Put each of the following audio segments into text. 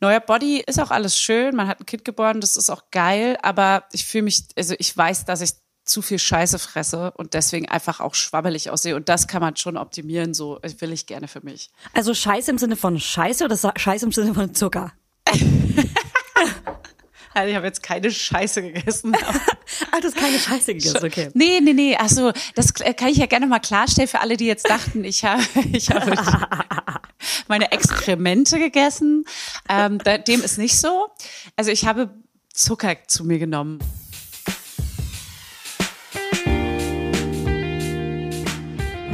neuer Body ist auch alles schön. Man hat ein Kind geboren, das ist auch geil. Aber ich fühle mich, also ich weiß, dass ich zu viel Scheiße fresse und deswegen einfach auch schwabbelig aussehe. Und das kann man schon optimieren, so will ich gerne für mich. Also Scheiße im Sinne von Scheiße oder Scheiße im Sinne von Zucker? Also ich habe jetzt keine Scheiße gegessen. ah, du hast keine Scheiße gegessen, okay. Nee, nee, nee. Achso, das kann ich ja gerne mal klarstellen für alle, die jetzt dachten, ich habe, ich habe meine Exkremente gegessen. Ähm, dem ist nicht so. Also ich habe Zucker zu mir genommen.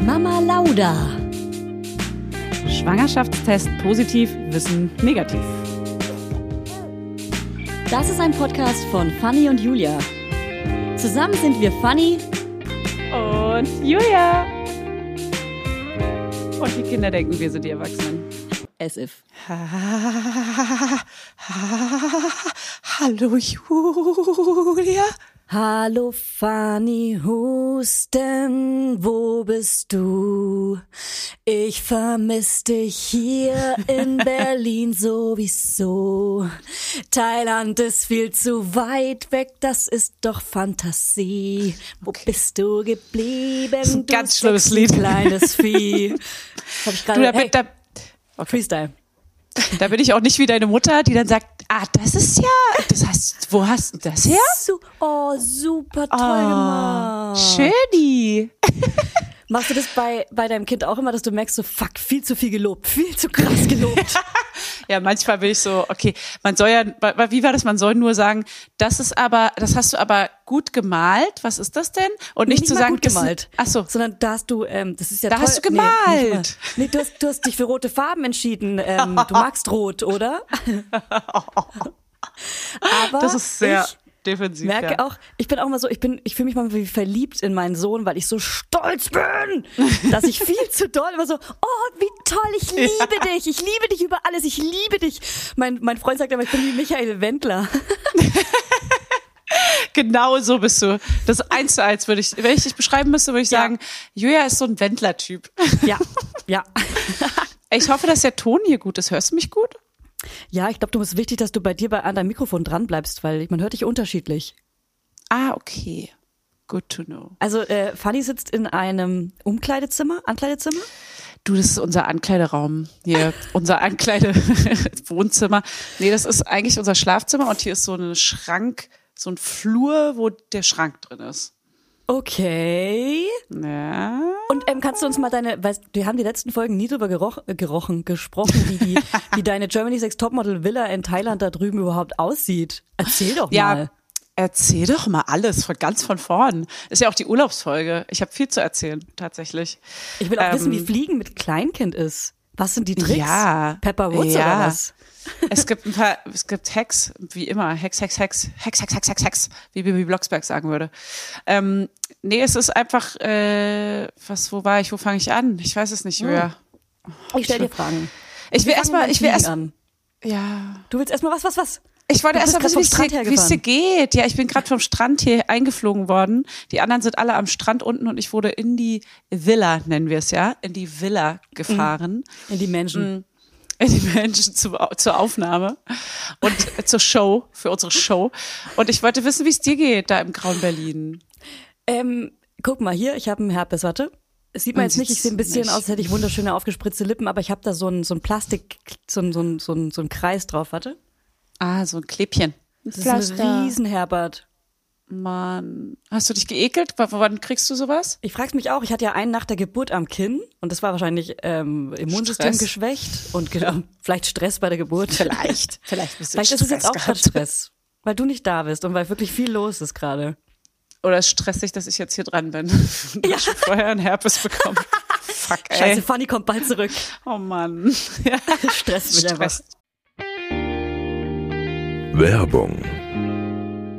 Mama Lauda. Schwangerschaftstest positiv, Wissen negativ. Das ist ein Podcast von Fanny und Julia. Zusammen sind wir Fanny und Julia. Und die Kinder denken, wir sind die Erwachsenen. As if. Hallo Julia. Hallo Fanny Husten, wo bist du? Ich vermiss dich hier in Berlin sowieso. Thailand ist viel zu weit weg, das ist doch Fantasie. Wo okay. bist du geblieben? Das ist ein ganz schlimmes Lied. Kleines Vieh. Hab ich da, hey, okay. Freestyle. Da bin ich auch nicht wie deine Mutter, die dann sagt, ah, das ist ja, das heißt, wo hast du das her? Su oh, super toll oh, gemacht. Schöni. Machst du das bei, bei deinem Kind auch immer, dass du merkst, so fuck, viel zu viel gelobt, viel zu krass gelobt? ja, manchmal will ich so, okay, man soll ja, wie war das, man soll nur sagen, das ist aber, das hast du aber gut gemalt, was ist das denn? Und nicht, nicht zu sagen, gut gemalt. Ach so. Sondern da hast du, ähm, das ist ja Da toll. hast du gemalt. Nee, nee, du, hast, du hast dich für rote Farben entschieden. Ähm, du magst rot, oder? aber das ist sehr... Ich, defensiv. Merke ja. auch, ich bin auch mal so, ich bin, ich fühle mich mal wie verliebt in meinen Sohn, weil ich so stolz bin, dass ich viel zu doll immer so, oh, wie toll, ich liebe ja. dich, ich liebe dich über alles, ich liebe dich. Mein, mein Freund sagt immer, ich bin wie Michael Wendler. genau so bist du. Das eins zu eins würde ich, wenn ich dich beschreiben müsste, würde ich ja. sagen, Julia ist so ein Wendler-Typ. Ja, ja. ich hoffe, dass der Ton hier gut ist. Hörst du mich gut? Ja, ich glaube, du bist wichtig, dass du bei dir bei an deinem Mikrofon dran bleibst, weil man hört dich unterschiedlich. Ah, okay. Good to know. Also äh, Fanny sitzt in einem Umkleidezimmer, Ankleidezimmer? Du, das ist unser Ankleideraum hier, unser Ankleide-Wohnzimmer. Nee, das ist eigentlich unser Schlafzimmer und hier ist so ein Schrank, so ein Flur, wo der Schrank drin ist. Okay. Ja. Und ähm, kannst du uns mal deine, weil wir haben die letzten Folgen nie drüber geroch, gerochen, gesprochen, wie, die, wie deine Germany's Next Topmodel Villa in Thailand da drüben überhaupt aussieht. Erzähl doch ja, mal. Erzähl doch mal alles von ganz von vorn. Ist ja auch die Urlaubsfolge. Ich habe viel zu erzählen, tatsächlich. Ich will auch ähm, wissen, wie ähm, Fliegen mit Kleinkind ist. Was sind die Tricks? Ja. Pepper Woods ja. oder was? Es gibt ein paar, es gibt Hacks, wie immer, Hacks, Hacks, Hacks, Hacks, Hacks, Hacks, Hacks, Hacks, wie Bibi Blocksberg sagen würde. Ähm, nee, es ist einfach, äh, was, wo war ich, wo fange ich an? Ich weiß es nicht mehr. Hm. Ich stelle dir Fragen. Ich will erstmal, ich will erst, ja. Du willst erstmal was, was, was? Ich wollte erst mal wissen, wie es dir geht. Ja, ich bin gerade vom Strand hier eingeflogen worden. Die anderen sind alle am Strand unten und ich wurde in die Villa, nennen wir es ja, in die Villa gefahren. In die Menschen. Die Menschen zu, zur Aufnahme und zur Show, für unsere Show. Und ich wollte wissen, wie es dir geht da im grauen Berlin. Ähm, guck mal hier, ich habe einen Herpes, warte. Es sieht man jetzt nicht, ich sehe ein bisschen nicht. aus, als hätte ich wunderschöne aufgespritzte Lippen, aber ich habe da so ein, so ein Plastik, so ein, so ein, so ein, so ein Kreis drauf, warte. Ah, so ein Klebchen. Das ist ein Riesenherbert. Mann, hast du dich geekelt? W wann kriegst du sowas? Ich frag's mich auch. Ich hatte ja einen nach der Geburt am Kinn und das war wahrscheinlich ähm, Immunsystem Stress. geschwächt und genau, vielleicht Stress bei der Geburt. Vielleicht, vielleicht bist du Vielleicht Stress ist es jetzt auch gerade Stress, weil du nicht da bist und weil wirklich viel los ist gerade. Oder es stresst dich, dass ich jetzt hier dran bin und ja. schon vorher einen Herpes bekommen. Fuck, ey. Scheiße, Fanny kommt bald zurück. Oh Mann. Ja. Stress mich einfach. Werbung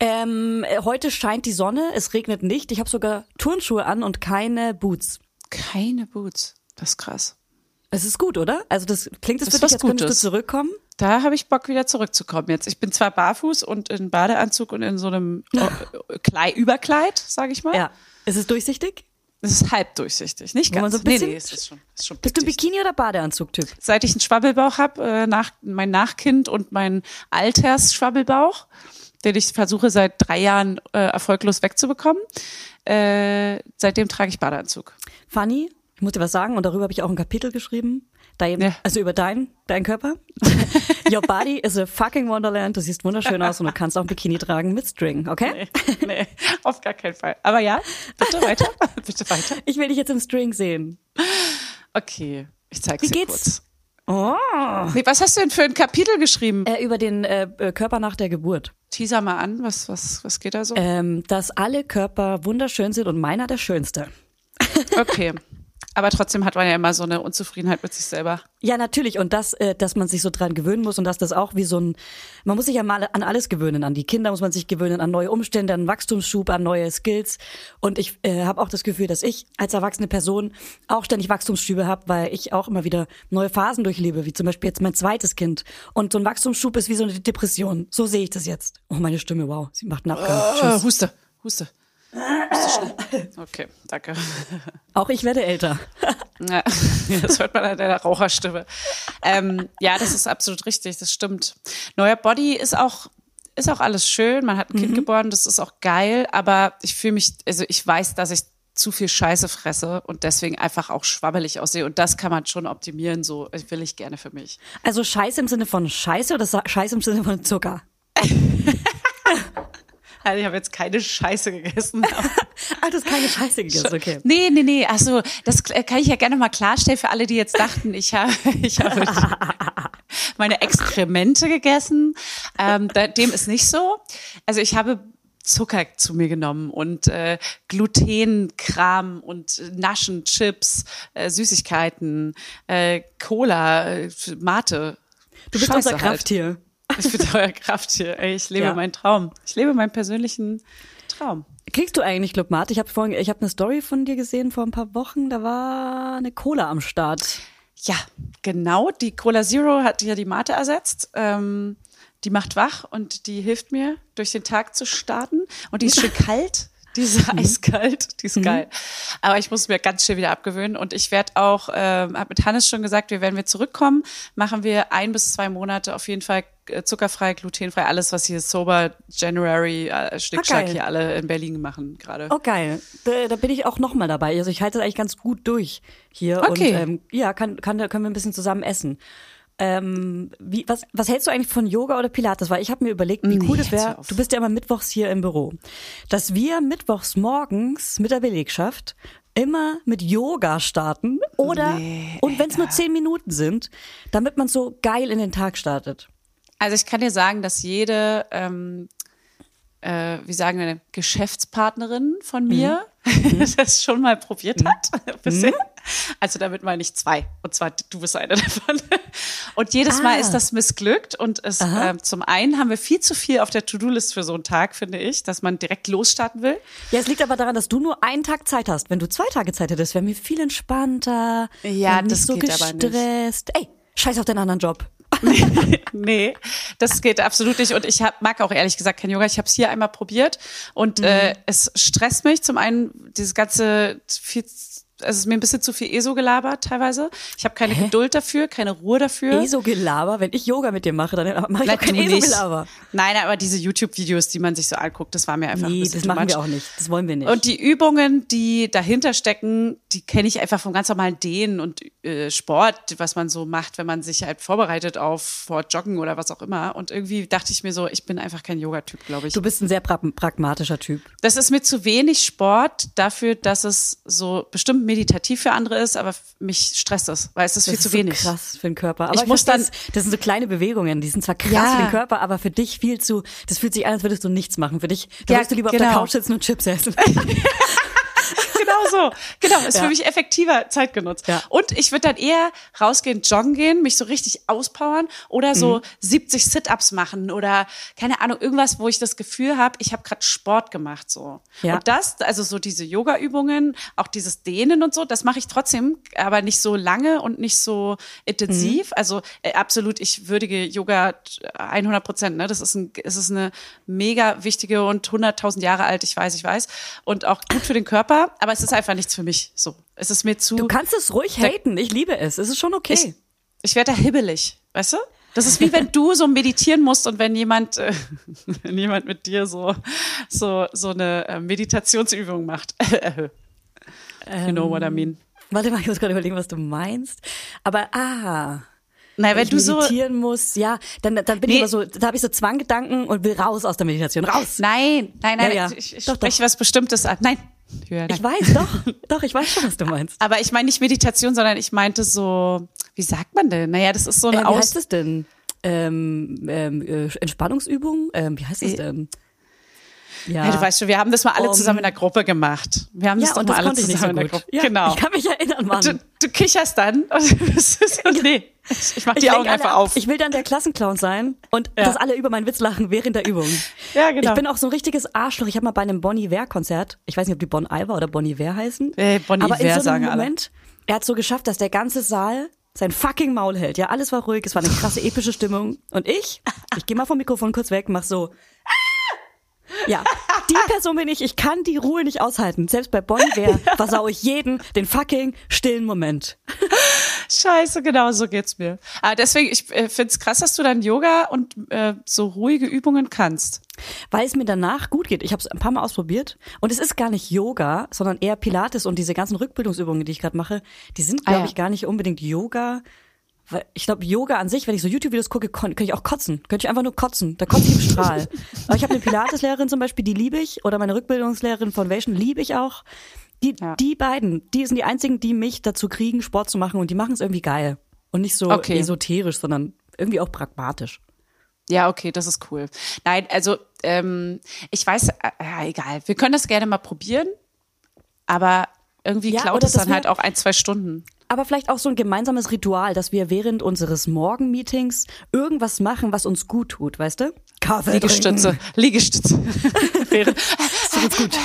Ähm, heute scheint die Sonne, es regnet nicht. Ich habe sogar Turnschuhe an und keine Boots. Keine Boots. Das ist krass. Es ist gut, oder? Also das klingt es Das für dich, als könntest du Gutes. zurückkommen? Da habe ich Bock, wieder zurückzukommen jetzt. Ich bin zwar barfuß und in Badeanzug und in so einem äh, Klei Überkleid, sage ich mal. Ja. Ist es durchsichtig? Es ist halb durchsichtig, nicht ganz. so bisschen- nee, nee, es ist schon, ist schon Bist du. Bikini- oder Badeanzug-Typ? Seit ich einen Schwabbelbauch habe, äh, nach, mein Nachkind und mein Altersschwabbelbauch, den ich versuche seit drei Jahren äh, erfolglos wegzubekommen, äh, seitdem trage ich Badeanzug. Fanny, ich muss dir was sagen und darüber habe ich auch ein Kapitel geschrieben. Dein, Ja. Also über dein, dein Körper. Your body is a fucking wonderland. Du siehst wunderschön aus und du kannst auch ein Bikini tragen mit String, okay? Nee, nee, auf gar keinen Fall. Aber ja, bitte weiter, bitte weiter. Ich will dich jetzt im String sehen. Okay, ich zeig's Wie dir geht's? kurz. Oh. Nee, was hast du denn für ein Kapitel geschrieben? Äh, über den äh, äh, Körper nach der Geburt. Teaser mal an, was, was, was geht da so? Ähm, dass alle Körper wunderschön sind und meiner der schönste. Okay. Aber trotzdem hat man ja immer so eine Unzufriedenheit mit sich selber. Ja, natürlich. Und das, äh, dass man sich so dran gewöhnen muss und dass das auch wie so ein, man muss sich ja mal an alles gewöhnen. An die Kinder muss man sich gewöhnen, an neue Umstände, an Wachstumsschub, an neue Skills. Und ich äh, habe auch das Gefühl, dass ich als erwachsene Person auch ständig Wachstumsschübe habe, weil ich auch immer wieder neue Phasen durchlebe, wie zum Beispiel jetzt mein zweites Kind. Und so ein Wachstumsschub ist wie so eine Depression. So sehe ich das jetzt. Oh, meine Stimme, wow. Sie macht einen Abgang. Oh, Tschüss. Huste, Huste. Okay, danke. Auch ich werde älter. Ja, das hört man an deiner Raucherstimme. Ähm, ja, das ist absolut richtig, das stimmt. Neuer Body ist auch ist auch alles schön. Man hat ein Kind geboren, das ist auch geil. Aber ich fühle mich, also ich weiß, dass ich zu viel Scheiße fresse und deswegen einfach auch schwabbelig aussehe. Und das kann man schon optimieren. So will ich gerne für mich. Also Scheiße im Sinne von Scheiße oder Scheiße im Sinne von Zucker? Also ich habe jetzt keine Scheiße gegessen. Ah, das ist keine Scheiße gegessen, okay. Nee, nee, nee. Also das k- kann ich ja gerne mal klarstellen für alle, die jetzt dachten, ich habe, ich habe meine Exkremente gegessen. Ähm, dem ist nicht so. Also ich habe Zucker zu mir genommen und äh, Glutenkram und Naschen, Chips, äh, Süßigkeiten, äh, Cola, äh, Mate. Du bist Scheiße unser Krafttier. Halt. Ich bin euer Krafttier. Ey, ich lebe Ja. meinen Traum. Ich lebe meinen persönlichen Traum. Kriegst du eigentlich Glückmat? Ich habe vorhin, ich habe eine Story von dir gesehen vor ein paar Wochen. Da war eine Cola am Start. Ja, genau. Die Cola Zero hat ja die Mate ersetzt. Ähm, die macht wach und die hilft mir, durch den Tag zu starten. Und die ist schön kalt. Die ist eiskalt, die ist geil. Aber ich muss mir ganz schnell wieder abgewöhnen. Und ich werde auch, ähm, habe mit Hannes schon gesagt, wir, wenn wir zurückkommen, machen wir ein bis zwei Monate auf jeden Fall äh, zuckerfrei, glutenfrei, alles, was hier Sober January, äh, Schnickschnack geil. hier alle in Berlin machen gerade. Oh, geil. Da, da bin ich auch nochmal dabei. Also ich halte das eigentlich ganz gut durch hier. Okay. Und ähm, ja, kann, kann, können wir ein bisschen zusammen essen. Ähm, wie, was, was hältst du eigentlich von Yoga oder Pilates? Weil ich habe mir überlegt, wie Nee, cool das jetzt hör wäre. Du bist ja immer mittwochs hier im Büro. Dass wir mittwochs morgens mit der Belegschaft immer mit Yoga starten oder Nee, und wenn es nur zehn Minuten sind, damit man so geil in den Tag startet. Also ich kann dir sagen, dass jede, ähm, äh, wie sagen wir, Geschäftspartnerin von mir das schon mal probiert hat. Bisher. Also damit meine ich zwei. Und zwar du bist eine davon. Und jedes Mal Ah. ist das missglückt. Und es, ähm, zum einen haben wir viel zu viel auf der To-Do-List für so einen Tag, finde ich, dass man direkt losstarten will. Ja, es liegt aber daran, dass du nur einen Tag Zeit hast. Wenn du zwei Tage Zeit hättest, wäre mir viel entspannter. Ja, und nicht das so geht aber nicht. gestresst. Ey, scheiß auf deinen anderen Job. nee, das geht absolut nicht. Und ich hab, mag auch ehrlich gesagt kein Yoga. Ich habe es hier einmal probiert und äh, es stresst mich. Zum einen dieses ganze viel, also es ist mir ein bisschen zu viel ESO-Gelaber teilweise. Ich habe keine Geduld dafür, keine Ruhe dafür. ESO-Gelaber, wenn ich Yoga mit dir mache, dann mache ich auch kein. ESO-Gelaber. Nein, aber diese YouTube-Videos, die man sich so anguckt, das war mir einfach ein Nee, bisschen das machen much. wir auch nicht. Das wollen wir nicht. Und die Übungen, die dahinter stecken, die kenne ich einfach vom ganz normalen Dehnen und äh, Sport, was man so macht, wenn man sich halt vorbereitet auf vor Joggen oder was auch immer. Und irgendwie dachte ich mir so, ich bin einfach kein Yoga-Typ, glaube ich. du bist ein sehr pra pragmatischer Typ. Das ist mir zu wenig Sport dafür, dass es so bestimmt meditativ für andere ist, aber mich stresst es, weil es ist Das viel ist zu so wenig. krass für den Körper. Aber Ich muss verstehe dann- es, das sind so kleine Bewegungen, die sind zwar krass Ja. für den Körper, aber für dich viel zu, das fühlt sich an, als würdest du nichts machen. Für dich, da Ja, würdest du lieber auf der genau. Couch sitzen und Chips essen. genau so. Genau, ist Ja. für mich effektiver Zeit genutzt. Ja. Und ich würde dann eher rausgehen, joggen gehen, mich so richtig auspowern oder so Mhm. 70 Sit-ups machen oder keine Ahnung, irgendwas, wo ich das Gefühl habe, ich habe gerade Sport gemacht so. Ja. Und das, also so diese Yoga-Übungen, auch dieses Dehnen und so, das mache ich trotzdem, aber nicht so lange und nicht so intensiv. Mhm. Also äh, absolut, ich würdige Yoga 100 Prozent. Ne? Das ist ein, es ist eine mega wichtige und 100.000 Jahre alt, ich weiß, ich weiß. Und auch gut für den Körper, aber es ist einfach nichts für mich. So, es ist mir zu. Du kannst es ruhig haten. Ich liebe es. Es ist schon okay. ich, ich werde da hibbelig, weißt du? Das ist wie wenn du so meditieren musst und wenn jemand, äh, wenn jemand mit dir so, so, so eine äh, Meditationsübung macht. you know what I mean. Warte mal, ich muss gerade überlegen, was du meinst. Aber ah, Nein, wenn ich du so, meditieren muss, ja, dann, dann bin ich Nee. immer so, da habe ich so Zwanggedanken und will raus aus der Meditation. Raus! nein, nein, nein, Ja, ja. ich, ich Doch, spreche doch. was Bestimmtes an. Nein. Nein. Ich weiß, doch, doch, ich weiß schon, was du meinst. Aber ich meine nicht Meditation, sondern ich meinte so, wie sagt man denn? Naja, das ist so eine Äh, wie Aus. heißt es denn? Ähm, ähm, äh, Entspannungsübung? Ähm, wie heißt es Äh, denn? Ja, Ja, du weißt schon, wir haben das mal alle Um- zusammen in der Gruppe gemacht. Wir haben das ja doch und mal das alle ich zusammen so in der. Gruppe. Ja, genau. Ich kann mich erinnern, Mann. Du, du kicherst dann und so, nee, ich mach die lenk Augen alle einfach ab. auf. Ich will dann der Klassenclown sein und Ja. dass alle über meinen Witz lachen während der Übung. Ja, genau. Ich bin auch so ein richtiges Arschloch. Ich habe mal bei einem Bon Iver-Konzert, ich weiß nicht, ob die Bon Iver oder Bon Iver heißen, Äh, Bon aber in Iver so einem sagen alle. Moment, er hat so geschafft, dass der ganze Saal sein fucking Maul hält. Ja, alles war ruhig, es war eine krasse epische Stimmung. Und ich, ich gehe mal vom Mikrofon kurz weg, mach so. Ja, die Person bin ich. Ich kann die Ruhe nicht aushalten. Selbst bei Bon Iver versau ich jeden den fucking stillen Moment. Scheiße, genau so geht's mir. Aber deswegen, ich äh, find's krass, dass du dann Yoga und äh, so ruhige Übungen kannst. weil es mir danach gut geht. Ich habe es ein paar Mal ausprobiert und es ist gar nicht Yoga, sondern eher Pilates und diese ganzen Rückbildungsübungen, die ich gerade mache, die sind Ah, glaube ja. ich gar nicht unbedingt Yoga. Weil ich glaube, Yoga an sich, wenn ich so YouTube-Videos gucke, könnte ich auch kotzen. Könnte ich einfach nur kotzen. Da kotze ich im Strahl. Aber ich habe eine Pilates-Lehrerin zum Beispiel, die liebe ich. Oder meine Rückbildungslehrerin Foundation liebe ich auch. Die, Ja. die beiden, die sind die einzigen, die mich dazu kriegen, Sport zu machen. Und die machen es irgendwie geil. Und nicht so Okay. esoterisch, sondern irgendwie auch pragmatisch. Ja, okay, das ist cool. Nein, also ähm, ich weiß, äh, ja, egal. Wir können das gerne mal probieren, aber irgendwie Ja, klaut es dann halt auch ein, zwei Stunden. Aber vielleicht auch so ein gemeinsames Ritual, dass wir während unseres Morgenmeetings irgendwas machen, was uns gut tut, weißt du? Kaffee Liegestütze, Liegestütze. während, So gut.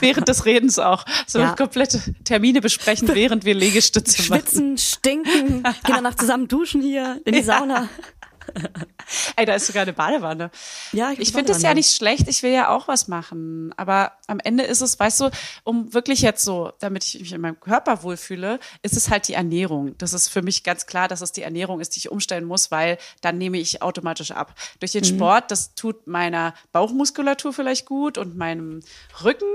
während des Redens auch. So Ja. komplette Termine besprechen, während wir Liegestütze machen. Schwitzen, stinken, gehen danach zusammen duschen hier in die Sauna. Ey, da ist sogar eine Badewanne. Ja, ich, Ich finde das ja nicht schlecht, ich will ja auch was machen. Aber am Ende ist es, weißt du, um wirklich jetzt so, damit ich mich in meinem Körper wohlfühle, ist es halt die Ernährung. Das ist für mich ganz klar, dass es die Ernährung ist, die ich umstellen muss, weil dann nehme ich automatisch ab. Durch den Sport, das tut meiner Bauchmuskulatur vielleicht gut und meinem Rücken.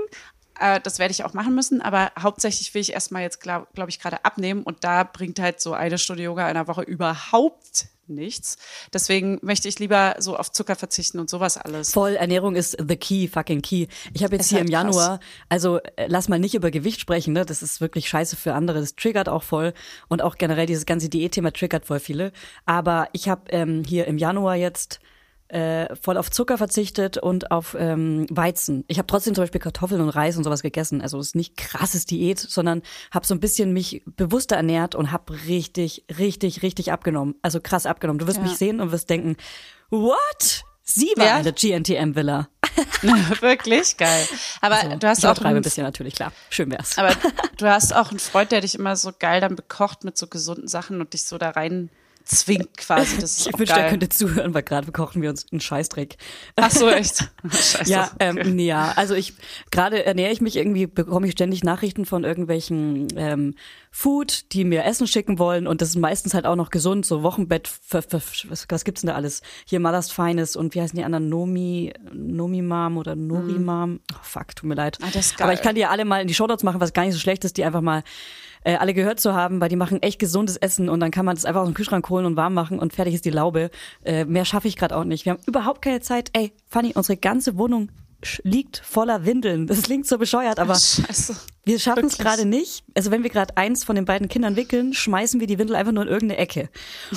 Äh, das werde ich auch machen müssen, aber hauptsächlich will ich erstmal jetzt, glaube glaub ich, gerade abnehmen und da bringt halt so eine Stunde Yoga in der Woche überhaupt nichts. Deswegen möchte ich lieber so auf Zucker verzichten und sowas alles. Voll, Ernährung ist the key, fucking key. Ich habe jetzt Ist hier halt im Januar, also äh, lass mal nicht über Gewicht sprechen, ne? Das ist wirklich scheiße für andere. Das triggert auch voll und auch generell dieses ganze Diätthema triggert voll viele. Aber ich habe ähm, hier im Januar jetzt äh, voll auf Zucker verzichtet und auf ähm, Weizen. Ich habe trotzdem zum Beispiel Kartoffeln und Reis und sowas gegessen. Also es ist nicht krasses Diät, sondern habe so ein bisschen mich bewusster ernährt und habe richtig, richtig, richtig abgenommen. Also krass abgenommen. Du wirst Ja. mich sehen und wirst denken, what? Sie war Ja. in der GNTM-Villa. Wirklich geil. Aber Also, du hast ich auch ein bisschen natürlich, klar. Schön wär's. aber du hast auch einen Freund, der dich immer so geil dann bekocht mit so gesunden Sachen und dich so da rein zwingt quasi. Das ich wünschte, er könnte zuhören, weil gerade bekochen wir uns einen Scheißdreck. Ach so, echt? Scheiße. Ja, Okay. ähm, ja, also ich gerade ernähre ich mich irgendwie, bekomme ich ständig Nachrichten von irgendwelchen ähm, Food, die mir Essen schicken wollen und das ist meistens halt auch noch gesund, so Wochenbett, für, für, was, was gibt's denn da alles? Hier Mother's Feines und wie heißen die anderen? Nomi, Nomi Mom oder Nori Mom? Oh, fuck, tut mir leid. Ah, das ist geil. Aber ich kann die ja alle mal in die Shownotes machen, was gar nicht so schlecht ist, die einfach mal äh, alle gehört zu haben, weil die machen echt gesundes Essen und dann kann man das einfach aus dem Kühlschrank holen und warm machen und fertig ist die Laube. Äh, mehr schaffe ich gerade auch nicht. Wir haben überhaupt keine Zeit. Ey, Fanny, unsere ganze Wohnung liegt voller Windeln. Das klingt so bescheuert, aber Scheiße. wir schaffen es gerade nicht. Also wenn wir gerade eins von den beiden Kindern wickeln, schmeißen wir die Windel einfach nur in irgendeine Ecke.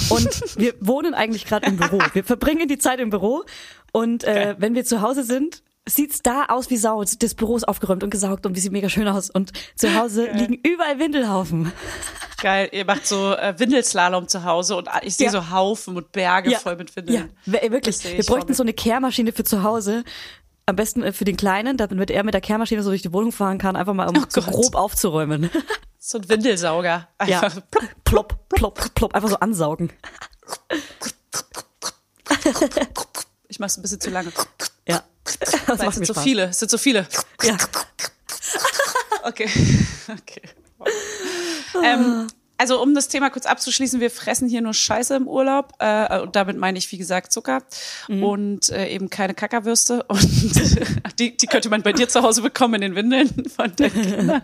Und wir wohnen eigentlich gerade im Büro. Wir verbringen die Zeit im Büro und äh, wenn wir zu Hause sind, sieht's da aus wie Sau. Das Büro ist aufgeräumt und gesaugt und wie sieht mega schön aus. Und zu Hause liegen überall Windelhaufen. Geil. Ihr macht so äh, Windelslalom zu Hause und ich sehe Ja. so Haufen und Berge voll mit Ja, Windeln. w- ey, wirklich. Wir bräuchten so eine Kehrmaschine für zu Hause. Am besten äh, für den Kleinen, damit er mit der Kehrmaschine so durch die Wohnung fahren kann, einfach mal um Oh so Gott. grob aufzuräumen. So ein Windelsauger. Ja. Einfach Plopp, plopp, plopp, einfach so ansaugen. Ich mach's ein bisschen zu lange. Ja. Das macht es sind so Spaß. viele. Es sind so viele. Ja. Okay. okay. ähm, also um das Thema kurz abzuschließen, wir fressen hier nur Scheiße im Urlaub. Äh, und damit meine ich, wie gesagt, Zucker und äh, eben keine Kackerwürste. Und die, die könnte man bei dir zu Hause bekommen in den Windeln von den Kindern.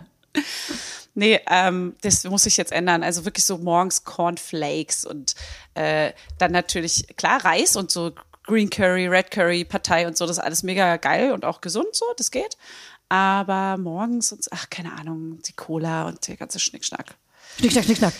Nee, ähm, das muss sich jetzt ändern. Also wirklich so morgens Cornflakes und äh, dann natürlich, klar, Reis und so Green Curry, Red Curry, Partei und so, das ist alles mega geil und auch gesund so, das geht. Aber morgens und ach, keine Ahnung, die Cola und der ganze Schnickschnack. Schnick, schnack, schnick, schnack.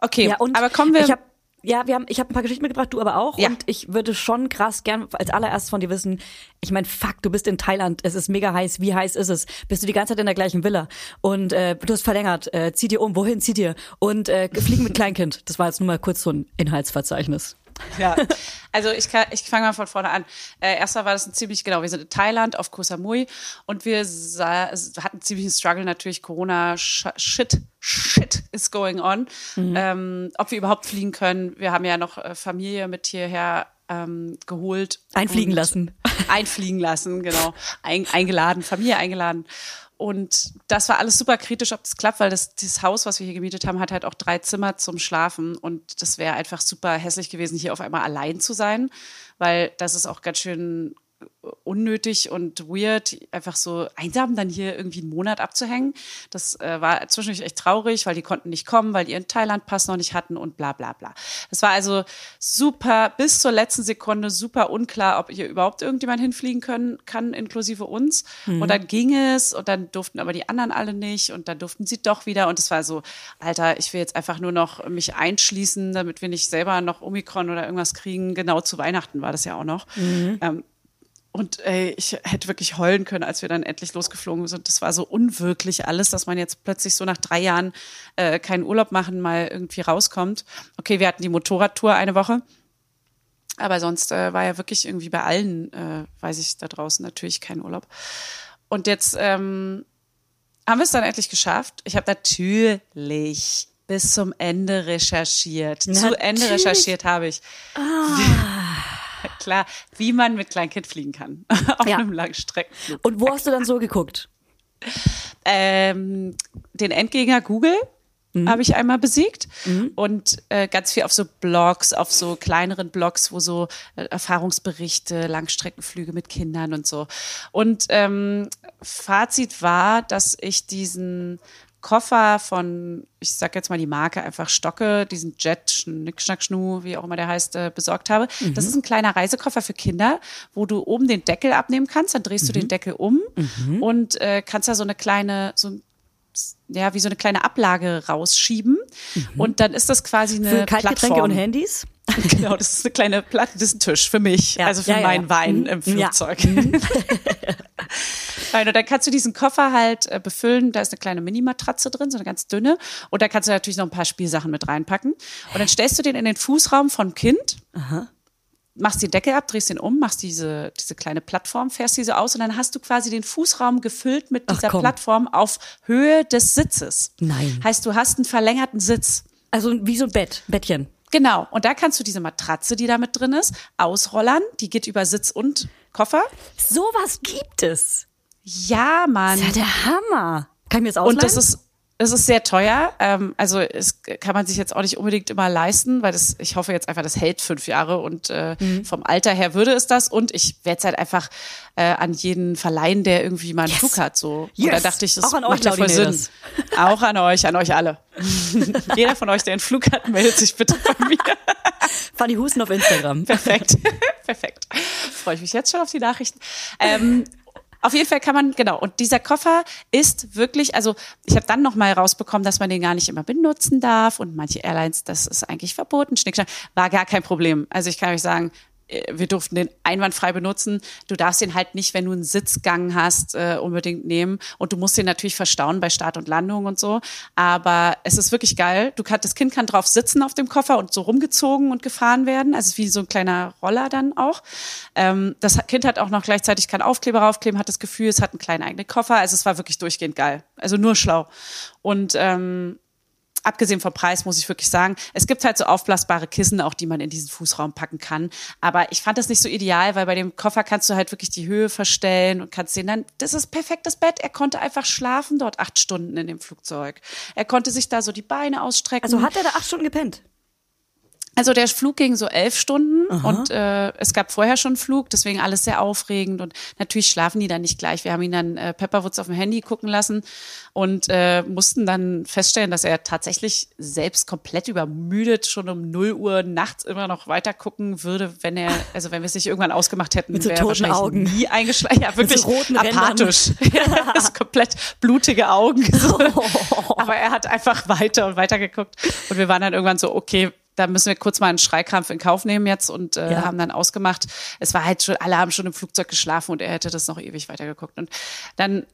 Okay, Ja, und aber kommen wir. Ich hab, ja, wir haben, ich habe ein paar Geschichten mitgebracht, du aber auch. Ja. Und ich würde schon krass gern als allererstes von dir wissen, ich meine, fuck, du bist in Thailand, es ist mega heiß, wie heiß ist es? Bist du die ganze Zeit in der gleichen Villa? Und äh, du hast verlängert, äh, zieh dir um, wohin zieh dir? Und äh, fliegen mit Kleinkind. Das war jetzt nur mal kurz so ein Inhaltsverzeichnis. Ja, also ich, kann, ich fange mal von vorne an. Äh, erstmal war das ein ziemlich, genau, wir sind in Thailand auf Koh Samui und wir sah, hatten ziemlich einen Struggle natürlich, Corona, Shit, Shit is going on. Ähm, ob wir überhaupt fliegen können. Wir haben ja noch äh, Familie mit hierher ähm, geholt. Einfliegen lassen. Einfliegen lassen, genau. Ein, eingeladen, Familie eingeladen. Und das war alles super kritisch, ob das klappt, weil das, dieses Haus, was wir hier gemietet haben, hat halt auch drei Zimmer zum Schlafen. Und das wäre einfach super hässlich gewesen, hier auf einmal allein zu sein, weil das ist auch ganz schön unnötig und weird, einfach so einsam dann hier irgendwie einen Monat abzuhängen. Das äh, war zwischendurch echt traurig, weil die konnten nicht kommen, weil die ihren Thailand-Pass noch nicht hatten und bla bla bla. Es war also super, bis zur letzten Sekunde super unklar, ob hier überhaupt irgendjemand hinfliegen können kann, inklusive uns. Und dann ging es und dann durften aber die anderen alle nicht und dann durften sie doch wieder. Und es war so, Alter, ich will jetzt einfach nur noch mich einschließen, damit wir nicht selber noch Omikron oder irgendwas kriegen. Genau zu Weihnachten war das ja auch noch. Ähm, und ey, ich hätte wirklich heulen können, als wir dann endlich losgeflogen sind. Das war so unwirklich alles, dass man jetzt plötzlich so nach drei Jahren äh, keinen Urlaub machen, mal irgendwie rauskommt. Okay, wir hatten die Motorradtour eine Woche. Aber sonst äh, war ja wirklich irgendwie bei allen, äh, weiß ich, da draußen natürlich kein Urlaub. Und jetzt ähm, haben wir es dann endlich geschafft. Ich habe natürlich bis zum Ende recherchiert. Zu Natürlich. Ende recherchiert habe ich. Klar, wie man mit Kleinkind fliegen kann. Auf Ja. einem Langstreckenflug. Und wo hast du dann so geguckt? Ähm, den Endgegner Google habe ich einmal besiegt und äh, ganz viel auf so Blogs, auf so kleineren Blogs, wo so äh, Erfahrungsberichte, Langstreckenflüge mit Kindern und so. Und ähm, Fazit war, dass ich diesen Koffer von, ich sag jetzt mal die Marke einfach Stocke, diesen Jet, Schnick, Schnack, Schnu, wie auch immer der heißt, äh, besorgt habe. Das ist ein kleiner Reisekoffer für Kinder, wo du oben den Deckel abnehmen kannst, dann drehst du den Deckel um und äh, kannst da so eine kleine, so ein ja, wie so eine kleine Ablage rausschieben. Und dann ist das quasi eine Für Kaltgetränke Plattform. und Handys? Genau, das ist eine kleine Platte, das ist ein Tisch für mich, Ja, also für ja, meinen ja. Wein Mhm. im. Flugzeug. Nein, und dann kannst du diesen Koffer halt äh, befüllen. Da ist eine kleine Minimatratze drin, so eine ganz dünne. Und da kannst du natürlich noch ein paar Spielsachen mit reinpacken. Und dann stellst du den in den Fußraum vom Kind. Machst die Decke ab, drehst den um, machst diese, diese kleine Plattform, fährst diese aus und dann hast du quasi den Fußraum gefüllt mit dieser. Plattform auf Höhe des Sitzes. Nein. Heißt, du hast einen verlängerten Sitz. Also wie so ein Bett, Bettchen. Genau. Und da kannst du diese Matratze, die da mit drin ist, ausrollern. Die geht über Sitz und Koffer. Sowas gibt es. Ja, Mann. Das ist ja der Hammer. Kann ich mir das ausleihen? Und das ist, es ist sehr teuer. Ähm, also es kann man sich jetzt auch nicht unbedingt immer leisten, weil das, ich hoffe jetzt einfach, das hält fünf Jahre und äh, Mhm. vom Alter her würde es das. Und ich werde es halt einfach äh, an jeden verleihen, der irgendwie mal einen Flug hat. So. Und da Yes. dachte ich, das Auch an euch, macht ja voll Sinn. Auch an euch, an euch alle. Jeder von euch, der einen Flug hat, meldet sich bitte bei mir. Fanny Husten auf Instagram. Perfekt. Perfekt. Freue ich mich jetzt schon auf die Nachrichten. Ähm, auf jeden Fall kann man, genau, und dieser Koffer ist wirklich, also ich habe dann nochmal rausbekommen, dass man den gar nicht immer benutzen darf. Und manche Airlines, das ist eigentlich verboten, Schnickschnack, war gar kein Problem. Also ich kann euch sagen, wir durften den einwandfrei benutzen. Du darfst den halt nicht, wenn du einen Sitzgang hast, äh, unbedingt nehmen. Und du musst den natürlich verstauen bei Start und Landung und so. Aber es ist wirklich geil. Du kannst, das Kind kann drauf sitzen auf dem Koffer und so rumgezogen und gefahren werden. Also wie so ein kleiner Roller dann auch. Ähm, das Kind hat auch noch gleichzeitig keinen Aufkleber raufkleben, hat das Gefühl, es hat einen kleinen eigenen Koffer. Also es war wirklich durchgehend geil. Also nur schlau. Und ähm, abgesehen vom Preis muss ich wirklich sagen, es gibt halt so aufblasbare Kissen auch, die man in diesen Fußraum packen kann. Aber ich fand das nicht so ideal, weil bei dem Koffer kannst du halt wirklich die Höhe verstellen und kannst sehen, dann, das ist perfektes Bett. Er konnte einfach schlafen dort acht Stunden in dem Flugzeug. Er konnte sich da so die Beine ausstrecken. Also hat er da acht Stunden gepennt? Also der Flug ging so elf Stunden und äh, es gab vorher schon Flug, deswegen alles sehr aufregend und natürlich schlafen die dann nicht gleich. Wir haben ihn dann äh, Pepperwoods auf dem Handy gucken lassen und äh, mussten dann feststellen, dass er tatsächlich selbst komplett übermüdet schon um 0 Uhr nachts immer noch weiter gucken würde, wenn er, also wenn wir es nicht irgendwann ausgemacht hätten, Mit so wäre er toten wahrscheinlich Augen. nie eingeschlafen. Ja, wirklich so roten apathisch. Ja, das ist komplett blutige Augen. Aber er hat einfach weiter und weiter geguckt. Und wir waren dann irgendwann so, okay, da müssen wir kurz mal einen Schreikrampf in Kauf nehmen jetzt und äh, Ja. haben dann ausgemacht. Es war halt schon, alle haben schon im Flugzeug geschlafen und er hätte das noch ewig weitergeguckt. Und dann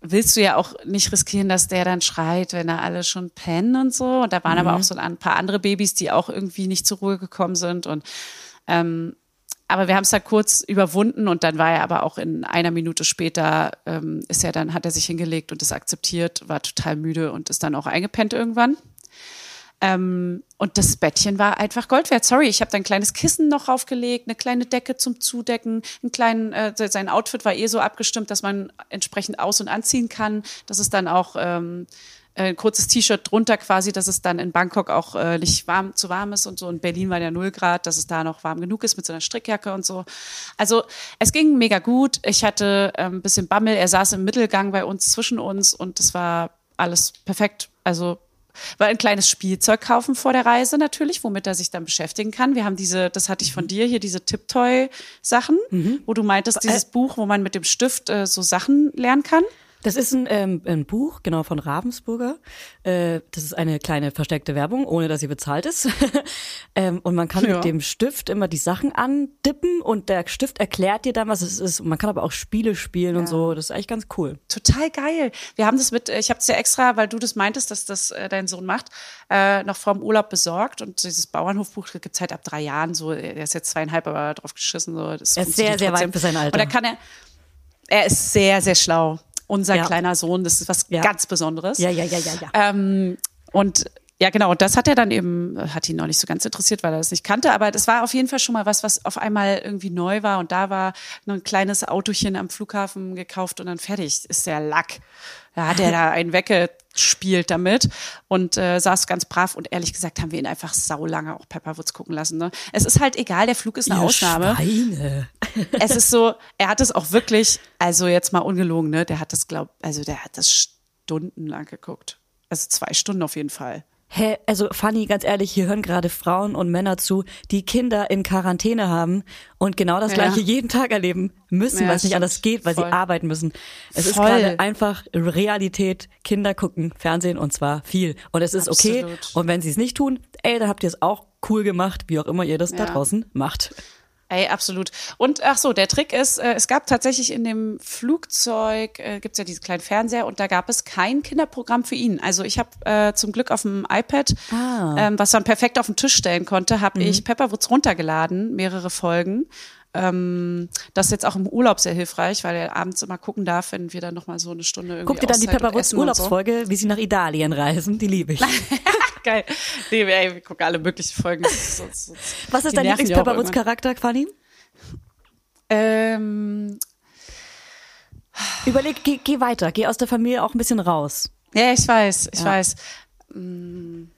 willst du ja auch nicht riskieren, dass der dann schreit, wenn da alle schon pennen und so. Und da waren aber auch so ein paar andere Babys, die auch irgendwie nicht zur Ruhe gekommen sind. Und ähm, aber wir haben es da kurz überwunden und dann war er aber auch in einer Minute später ähm, ist er dann hat er sich hingelegt und es akzeptiert, war total müde und ist dann auch eingepennt irgendwann. Ähm, und das Bettchen war einfach Gold wert. Sorry, ich habe da ein kleines Kissen noch raufgelegt, eine kleine Decke zum Zudecken, einen kleinen, äh, sein Outfit war eh so abgestimmt, dass man entsprechend aus- und anziehen kann. Das ist dann auch ähm, ein kurzes T-Shirt drunter quasi, dass es dann in Bangkok auch äh, nicht warm zu warm ist und so. In Berlin war der null Grad, dass es da noch warm genug ist mit so einer Strickjacke und so. Also es ging mega gut. Ich hatte ähm, ein bisschen Bammel. Er saß im Mittelgang bei uns zwischen uns und es war alles perfekt. Also war ein kleines Spielzeug kaufen vor der Reise natürlich, womit er sich dann beschäftigen kann. Wir haben diese, das hatte ich von dir hier, diese Tiptoy-Sachen, wo du meintest, dieses Buch, wo man mit dem Stift äh, so Sachen lernen kann. Das ist ein, ähm, ein Buch, genau, von Ravensburger. Äh, das ist eine kleine versteckte Werbung, ohne dass sie bezahlt ist. ähm, und man kann Ja. mit dem Stift immer die Sachen andippen und der Stift erklärt dir dann, was es ist. Und man kann aber auch Spiele spielen und so. Das ist eigentlich ganz cool. Total geil. Wir haben das mit, ich habe es ja extra, weil du das meintest, dass das äh, dein Sohn macht, äh, noch vorm Urlaub besorgt. Und dieses Bauernhofbuch gibt's halt ab drei Jahren so. Er ist jetzt zweieinhalb, aber drauf geschissen. So. Das Er ist sehr, sehr weit für sein Alter. Und da kann er, er ist sehr, sehr schlau. Unser Ja. kleiner Sohn, das ist was Ja. ganz Besonderes. Ja, ja, ja, ja, ja. Ähm, und ja, genau. Und das hat er dann eben, hat ihn noch nicht so ganz interessiert, weil er das nicht kannte. Aber das war auf jeden Fall schon mal was, was auf einmal irgendwie neu war. Und da war noch ein kleines Autochen am Flughafen gekauft und dann fertig ist der Lack. Da hat er da einen weggespielt damit und äh, saß ganz brav. Und ehrlich gesagt haben wir ihn einfach saulange auch Pepperwoods gucken lassen. Ne? Es ist halt egal, der Flug ist eine Ihr Ausnahme. Schweine. Es ist so, er hat es auch wirklich, also jetzt mal ungelogen, ne? Der hat das, glaub, also der hat das stundenlang geguckt. Also zwei Stunden auf jeden Fall. Hä, also Fanny, ganz ehrlich, hier hören gerade Frauen und Männer zu, die Kinder in Quarantäne haben und genau das Ja. gleiche jeden Tag erleben müssen, Ja, weil es nicht anders geht, weil Voll. sie arbeiten müssen. Es ist Voll. gerade einfach Realität, Kinder gucken Fernsehen und zwar viel. Und es ist okay. Absolut. Und wenn sie es nicht tun, ey, dann habt ihr es auch cool gemacht, wie auch immer ihr das da Ja. draußen macht. Ey, absolut. Und ach so, der Trick ist, äh, es gab tatsächlich in dem Flugzeug, äh, gibt's ja diesen kleinen Fernseher und da gab es kein Kinderprogramm für ihn. Also ich habe äh, zum Glück auf dem iPad, Ah. ähm, was man perfekt auf den Tisch stellen konnte, habe Mhm. ich Pepperwoods runtergeladen, mehrere Folgen. Ähm, das ist jetzt auch im Urlaub sehr hilfreich, weil er abends immer gucken darf, wenn wir dann noch mal so eine Stunde irgendwie Guck dir dann die Auszeit Pepperwoods essen und so. Urlaubsfolge, wie sie nach Italien reisen, die liebe ich. Geil. Nee, ey, wir gucken alle möglichen Folgen. Was ist dein auch irgendwann. Lieblings-Pepperwoods-Charakter, Fanny? Ähm, Überleg, geh, geh weiter, geh aus der Familie auch ein bisschen raus. Ja, ich weiß, ich Ja. weiß. Hm.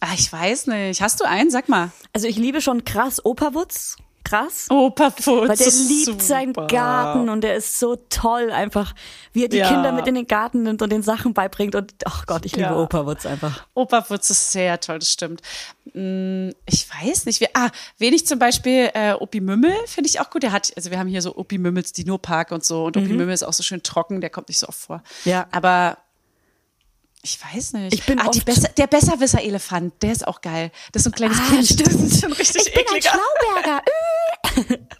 Ah, ich weiß nicht. Hast du einen? Sag mal. Also ich liebe schon krass Operwutz. Krass. Oh, Paputz. Weil der liebt super. seinen Garten und der ist so toll einfach, wie er die Ja. Kinder mit in den Garten nimmt und den Sachen beibringt und ach Gott, ich liebe Ja. Operwutz einfach. Opa Wutz ist sehr toll, das stimmt. Hm, Ich weiß nicht. Wie, ah, wen ich zum Beispiel, äh, Opi Mümmel finde ich auch gut. Der hat, also wir haben hier so Opi Mümmels Dino-Park und so. Und Opi Mümmel ist auch so schön trocken, der kommt nicht so oft vor. Mhm. Ja. Aber ich weiß nicht. Ich bin ah, Besser, der Besserwisser-Elefant, der ist auch geil. Das ist so ein kleines Kind. Das ist schon richtig Ich bin ein ekliger. Schlauberger.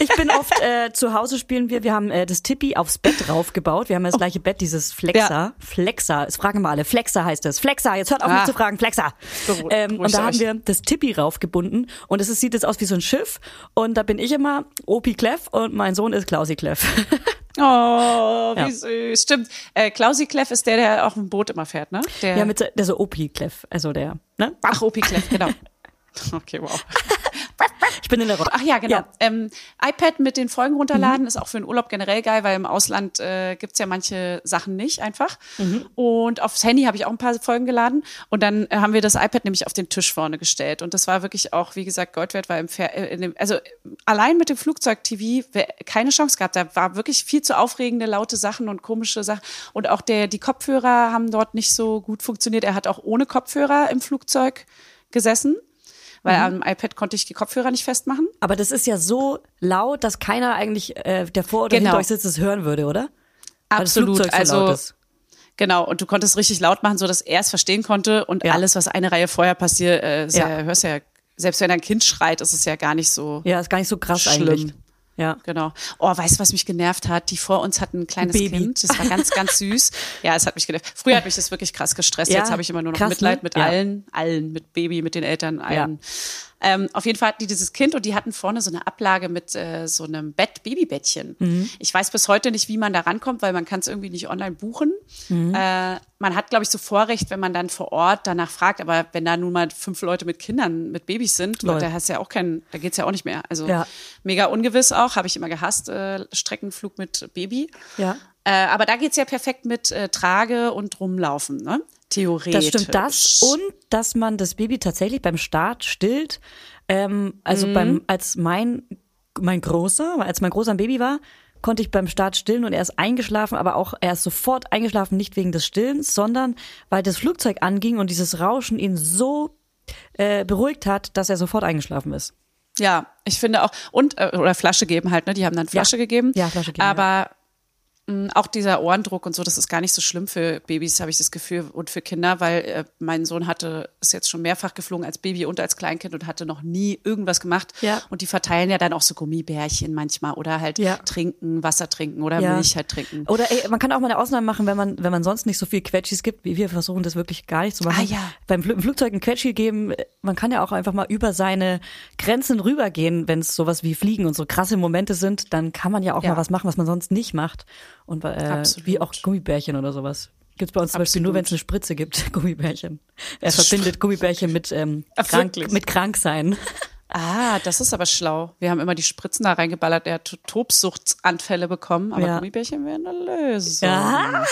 Ich bin oft äh, zu Hause spielen wir. Wir haben äh, das Tippi aufs Bett raufgebaut. Wir haben ja das gleiche Bett, dieses Flexa. Ja. Flexa. Es fragen mal alle. Flexa heißt es. Flexa. Jetzt hört auf Ah. mich zu fragen. Flexa. Beruh- Ähm, und da haben euch. wir das Tippi raufgebunden und es ist, sieht jetzt aus wie so ein Schiff. Und da bin ich immer Opi Kleff und mein Sohn ist Klausi Kleff. Oh, wie Ja. süß. Stimmt. Äh, Klausi Kleff ist der, der auf dem Boot immer fährt, ne? Der, ja, mit so, der so Opi Kleff. Also der. Ne? Ach, Opi Kleff, genau. Okay, wow. Ich bin in der Rolle. Ach ja, genau. Ja. Ähm, iPad mit den Folgen runterladen ist auch für den Urlaub generell geil, weil im Ausland äh, gibt's ja manche Sachen nicht einfach. Und aufs Handy habe ich auch ein paar Folgen geladen. Und dann äh, haben wir das iPad nämlich auf den Tisch vorne gestellt. Und das war wirklich auch, wie gesagt, Gold wert, weil im Fer äh, in dem, also allein mit dem Flugzeug-TV keine Chance gehabt. Da war wirklich viel zu aufregende, laute Sachen und komische Sachen. Und auch der, die Kopfhörer haben dort nicht so gut funktioniert. Er hat auch ohne Kopfhörer im Flugzeug gesessen. Weil am iPad konnte ich die Kopfhörer nicht festmachen. Aber das ist ja so laut, dass keiner eigentlich, äh, der vor oder Genau. hinter euch sitzt, es hören würde, oder? Absolut. So also laut ist. genau. Und du konntest richtig laut machen, so dass er es verstehen konnte. Und Ja. alles, was eine Reihe vorher passiert, äh. Ja. hörst ja, selbst wenn ein Kind schreit, ist es ja gar nicht so. Ja, ist gar nicht so krass Schlimm. eigentlich. Ja. Genau. Oh, weißt du, was mich genervt hat? Die vor uns hatten ein kleines Baby. Kind. Das war ganz, ganz süß. Ja, es hat mich genervt. Früher hat mich das wirklich krass gestresst. Ja, Jetzt habe ich immer nur noch krass, Mitleid ne? mit Ja. allen, allen, mit Baby, mit den Eltern, allen. Ähm, auf jeden Fall hatten die dieses Kind und die hatten vorne so eine Ablage mit äh, so einem Bett, Babybettchen. Mhm. Ich weiß bis heute nicht, wie man da rankommt, weil man kann es irgendwie nicht online buchen. Mhm. Äh, man hat, glaube ich, so Vorrecht, wenn man dann vor Ort danach fragt. Aber wenn da nun mal fünf Leute mit Kindern, mit Babys sind, Lol. da hast ja auch keinen, da geht's ja auch nicht mehr. Also Ja. mega ungewiss auch, habe ich immer gehasst, äh, Streckenflug mit Baby. Ja. Äh, aber da geht's ja perfekt mit äh, Trage und rumlaufen, ne? Theoretisch. Das stimmt das. Und dass man das Baby tatsächlich beim Start stillt. Ähm, also Mhm. beim, als mein, mein Großer, als mein Großer ein Baby war, konnte ich beim Start stillen und er ist eingeschlafen, aber auch er ist sofort eingeschlafen, nicht wegen des Stillens, sondern weil das Flugzeug anging und dieses Rauschen ihn so äh, beruhigt hat, dass er sofort eingeschlafen ist. Ja, ich finde auch. Und, äh, oder Flasche geben halt, ne? Die haben dann Flasche gegeben. Ja, Flasche geben, Aber mh, auch dieser Ohrendruck und so, das ist gar nicht so schlimm für Babys, habe ich das Gefühl, und für Kinder, weil äh, mein Sohn hatte, ist jetzt schon mehrfach geflogen als Baby und als Kleinkind und hatte noch nie irgendwas gemacht. Ja. Und die verteilen ja dann auch so Gummibärchen manchmal oder halt Ja. trinken, Wasser trinken oder Ja. Milch halt trinken. Oder ey, man kann auch mal eine Ausnahme machen, wenn man, wenn man sonst nicht so viel Quetschis gibt, wie wir versuchen das wirklich gar nicht zu machen. Ah, ja. Beim Fl Flugzeug ein Quetschi geben, man kann ja auch einfach mal über seine Grenzen rübergehen, wenn es sowas wie Fliegen und so krasse Momente sind, dann kann man ja auch mal was machen, was man sonst nicht macht. Und äh, Absolut. wie auch Gummibärchen oder sowas. Gibt's bei uns zum Beispiel nur, Absolut. wenn es eine Spritze gibt, Gummibärchen. Er verbindet Gummibärchen mit, ähm, krank, mit Kranksein. Ah, das ist aber schlau. Wir haben immer die Spritzen da reingeballert. Er hat Tobsuchtsanfälle bekommen, aber Ja. Gummibärchen wären eine Lösung. Ja.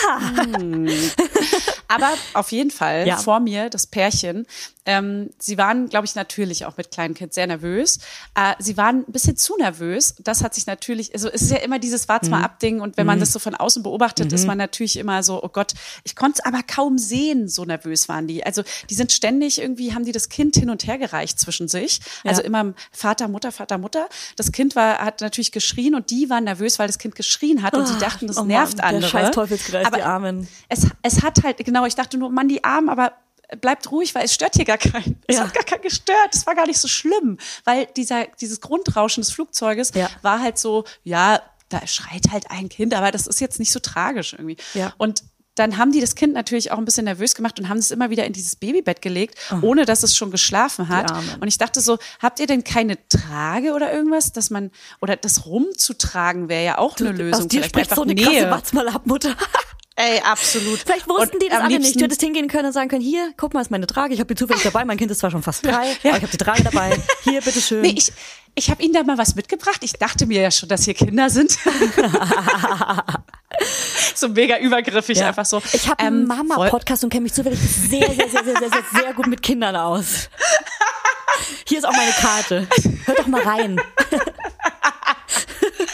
Aber auf jeden Fall Ja. vor mir das Pärchen. Ähm, sie waren, glaube ich, natürlich auch mit kleinen Kind sehr nervös. Äh, sie waren ein bisschen zu nervös. Das hat sich natürlich, also es ist ja immer dieses Wart's Mhm. mal ab Ding und wenn man das so von außen beobachtet, ist man natürlich immer so, oh Gott, ich konnte es aber kaum sehen, so nervös waren die. Also die sind ständig irgendwie, haben die das Kind hin und her gereicht zwischen sich. Also Ja. immer Vater, Mutter, Vater, Mutter. Das Kind war, hat natürlich geschrien und die waren nervös, weil das Kind geschrien hat und sie dachten, das oh Mann, nervt der andere. scheiß Teufelskreis, aber die Armen. Es, es hat halt, genau, ich dachte nur, Mann, die Armen, aber bleibt ruhig, weil es stört hier gar keinen. Es Ja. hat gar keinen gestört. Es war gar nicht so schlimm, weil dieser, dieses Grundrauschen des Flugzeuges Ja. war halt so, ja, da schreit halt ein Kind, aber das ist jetzt nicht so tragisch irgendwie. Ja. Und dann haben die das Kind natürlich auch ein bisschen nervös gemacht und haben es immer wieder in dieses Babybett gelegt, ohne dass es schon geschlafen hat. Oh. Und ich dachte so, habt ihr denn keine Trage oder irgendwas, dass man, oder das rumzutragen wäre ja auch eine Lösung. Aus dir Vielleicht spricht einfach so eine Nähe. krasse mal ab, Mutter. Ey, absolut. Vielleicht wussten Und die das alle nicht. liebsten- Du hättest hingehen können und sagen können, hier, guck mal, ist meine Trage. Ich habe die zufällig dabei. Mein Kind ist zwar schon fast drei, Ja. aber ich habe die Trage dabei. Hier, bitteschön. Nee, ich, ich habe Ihnen da mal was mitgebracht. Ich dachte mir ja schon, dass hier Kinder sind. so mega übergriffig, Ja. einfach so. Ich habe einen Ähm, Mama-Podcast und kenne mich zufällig sehr, sehr, sehr, sehr, sehr, sehr, sehr gut mit Kindern aus. Hier ist auch meine Karte. Hört doch mal rein.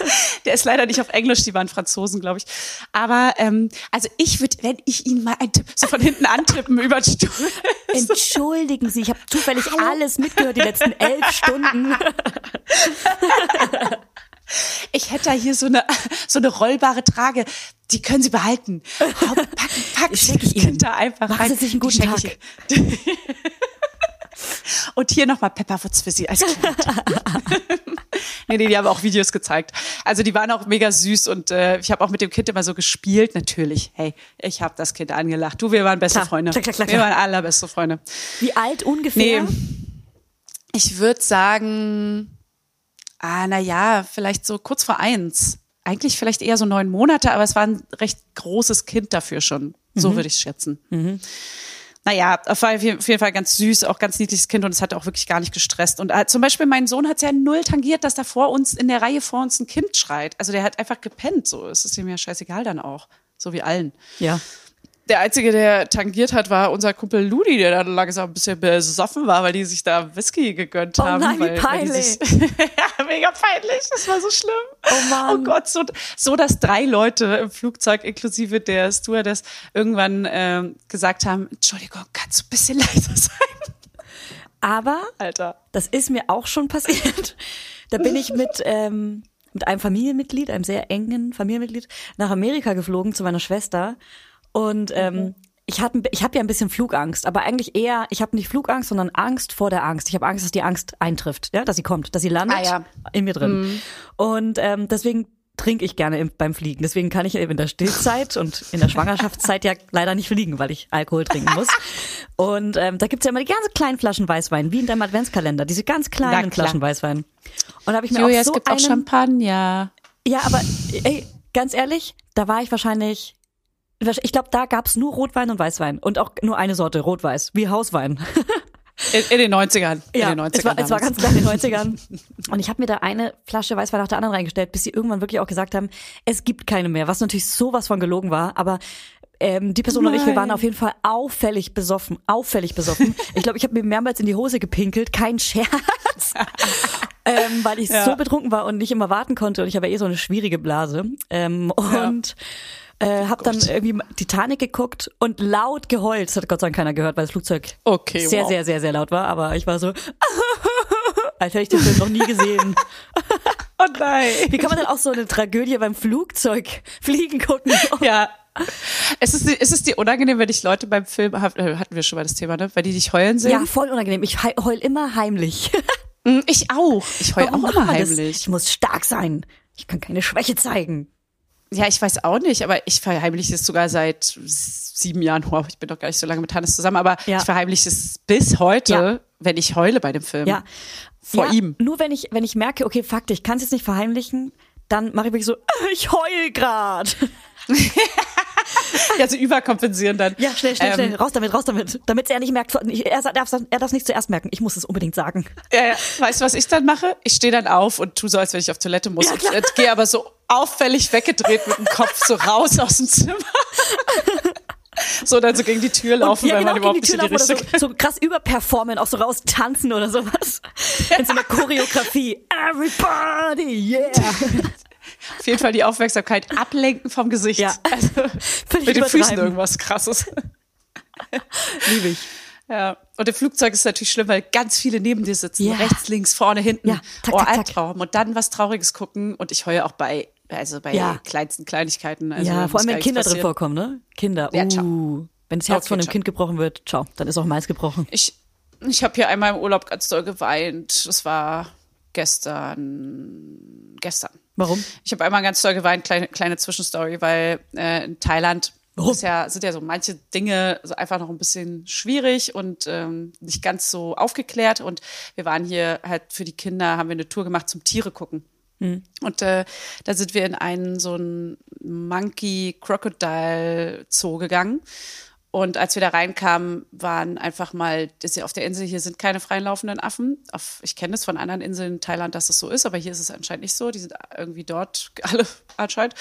Der ist leider nicht auf Englisch, die waren Franzosen, glaube ich. Aber ähm, also ich würde, wenn ich ihn mal einen Tipp, so von hinten antippen über den Stuhl. Entschuldigen Sie, ich habe zufällig alles mitgehört die letzten elf Stunden. Ich hätte da hier so eine, so eine rollbare Trage. Die können Sie behalten. Hau, Packen, packen ich das. Kind da einfach Machen rein. Sie sich einen guten Ihnen. Und hier nochmal Pepperwoods für Sie als Kind. Nee, nee, die haben auch Videos gezeigt. Also die waren auch mega süß und äh, ich habe auch mit dem Kind immer so gespielt. Natürlich, hey, ich habe das Kind angelacht. Du, wir waren beste Klar, Freunde. klar, klar, Wir waren allerbeste Freunde. Wie alt ungefähr? Nee. Ich würde sagen, ah, na ja, vielleicht so kurz vor eins. Eigentlich vielleicht eher so neun Monate, aber es war ein recht großes Kind dafür schon. So würde ich schätzen. Naja, auf jeden Fall ganz süß, auch ganz niedliches Kind und es hat auch wirklich gar nicht gestresst. Und äh, zum Beispiel mein Sohn hat es ja null tangiert, dass da vor uns, in der Reihe vor uns ein Kind schreit. Also der hat einfach gepennt, so. Es ist ihm ja scheißegal dann auch. So wie allen. Ja. Der Einzige, der tangiert hat, war unser Kumpel Ludi, der dann langsam ein bisschen besoffen war, weil die sich da Whisky gegönnt Oh haben. nein, wie weil, die peinlich. sich, ja, mega peinlich. Das war so schlimm. Oh Mann. Oh Gott, so, so dass drei Leute im Flugzeug, inklusive der Stewardess, irgendwann ähm, gesagt haben, Entschuldigung, kannst du ein bisschen leiser sein? Aber Alter. das ist mir auch schon passiert. Da bin ich mit, ähm, mit einem Familienmitglied, einem sehr engen Familienmitglied, nach Amerika geflogen zu meiner Schwester. Und ähm, ich habe ich hab ja ein bisschen Flugangst, aber eigentlich eher, ich habe nicht Flugangst, sondern Angst vor der Angst. Ich habe Angst, dass die Angst eintrifft, ja, dass sie kommt, dass sie landet Ah, ja. in mir drin. Und ähm, deswegen trinke ich gerne im, beim Fliegen. Deswegen kann ich eben in der Stillzeit und in der Schwangerschaftszeit ja leider nicht fliegen, weil ich Alkohol trinken muss. Und ähm, da gibt's ja immer die ganz kleinen Flaschen Weißwein, wie in deinem Adventskalender, diese ganz kleinen. Flaschen Weißwein. Und da habe ich mir Julia, auch es so gibt auch einen, Champagner. Ja, aber ey, ganz ehrlich, da war ich wahrscheinlich ich glaube, da gab's nur Rotwein und Weißwein und auch nur eine Sorte, Rotweiß, wie Hauswein. In, in den 90ern. Ja, in den 90ern es war, es war ganz klar in den 90ern. Und ich habe mir da eine Flasche Weißwein nach der anderen reingestellt, bis sie irgendwann wirklich auch gesagt haben, es gibt keine mehr, was natürlich sowas von gelogen war, aber ähm, die Person und ich, wir waren Nein. auf jeden Fall auffällig besoffen, auffällig besoffen. Ich glaube, ich habe mir mehrmals in die Hose gepinkelt, kein Scherz, ähm, weil ich Ja. so betrunken war und nicht immer warten konnte und ich habe eh so eine schwierige Blase. Ähm, und äh, habe dann irgendwie Titanic geguckt und laut geheult. Das hat Gott sei Dank keiner gehört, weil das Flugzeug Okay, sehr, wow. sehr, sehr, sehr laut war. Aber ich war so, als hätte ich den Film noch nie gesehen. Oh nein. Wie kann man denn auch so eine Tragödie beim Flugzeug fliegen gucken? Ja. Es ist, es ist dir unangenehm, wenn dich Leute beim Film, hab- äh, hatten wir schon mal das Thema, ne? Weil die dich heulen sehen? Ja, voll unangenehm. Ich he- heul immer heimlich. Mm, Ich auch. Ich heul Warum auch immer man das? heimlich. Ich muss stark sein. Ich kann keine Schwäche zeigen. Ja, ich weiß auch nicht, aber ich verheimliche es sogar seit sieben Jahren. Wow, ich bin doch gar nicht so lange mit Hannes zusammen, aber Ja. ich verheimliche es bis heute, Ja. wenn ich heule bei dem Film. Ja. Vor ja, ihm. Nur wenn ich, wenn ich merke, okay, Fakt, ich kann es jetzt nicht verheimlichen, dann mache ich wirklich so, ich heul grad. ja, sie überkompensieren dann. Ja, schnell, schnell, Ähm, schnell. Raus damit, raus damit. Damit er nicht merkt, er darf er darf nicht zuerst merken. Ich muss es unbedingt sagen. Ja, ja. Weißt du, was ich dann mache? Ich stehe dann auf und tu so, als wenn ich auf Toilette muss. und äh, gehe aber so auffällig weggedreht mit dem Kopf so raus aus dem Zimmer. so dann so gegen die Tür laufen, weil man gegen überhaupt nicht in die Richtung. so, so krass überperformen, auch so raus tanzen oder sowas. In so einer Choreografie. Everybody, yeah. Auf jeden Fall die Aufmerksamkeit ablenken vom Gesicht. Ja. Also, mit den Füßen irgendwas krasses. Liebe ich. Ja. Und im Flugzeug ist es natürlich schlimm, weil ganz viele neben dir sitzen. Ja. Rechts, links, vorne, hinten. Ja. Zack, oh. Albtraum. Und dann was Trauriges gucken. Und ich heule auch bei, also bei Ja. kleinsten Kleinigkeiten. Also ja, vor allem wenn Kinder drin vorkommen, ne? Kinder. Ja. Uh, wenn das Herz Okay, von einem ciao. Kind gebrochen wird, ciao, dann ist auch meins gebrochen. Ich, ich habe hier einmal im Urlaub ganz doll geweint. Das war gestern. Gestern. Warum? Ich habe einmal ganz doll geweint, kleine, kleine Zwischenstory, weil äh, in Thailand ist ja, sind ja so manche Dinge so einfach noch ein bisschen schwierig und ähm, nicht ganz so aufgeklärt. Und wir waren hier halt für die Kinder, haben wir eine Tour gemacht zum Tiere gucken. Und äh, da sind wir in einen so einen Monkey Crocodile Zoo gegangen. Und als wir da reinkamen, waren einfach mal, das ist ja auf der Insel, hier sind keine freien laufenden Affen. Auf, ich kenne es von anderen Inseln in Thailand, dass es so ist, aber hier ist es anscheinend nicht so. Die sind irgendwie dort alle anscheinend.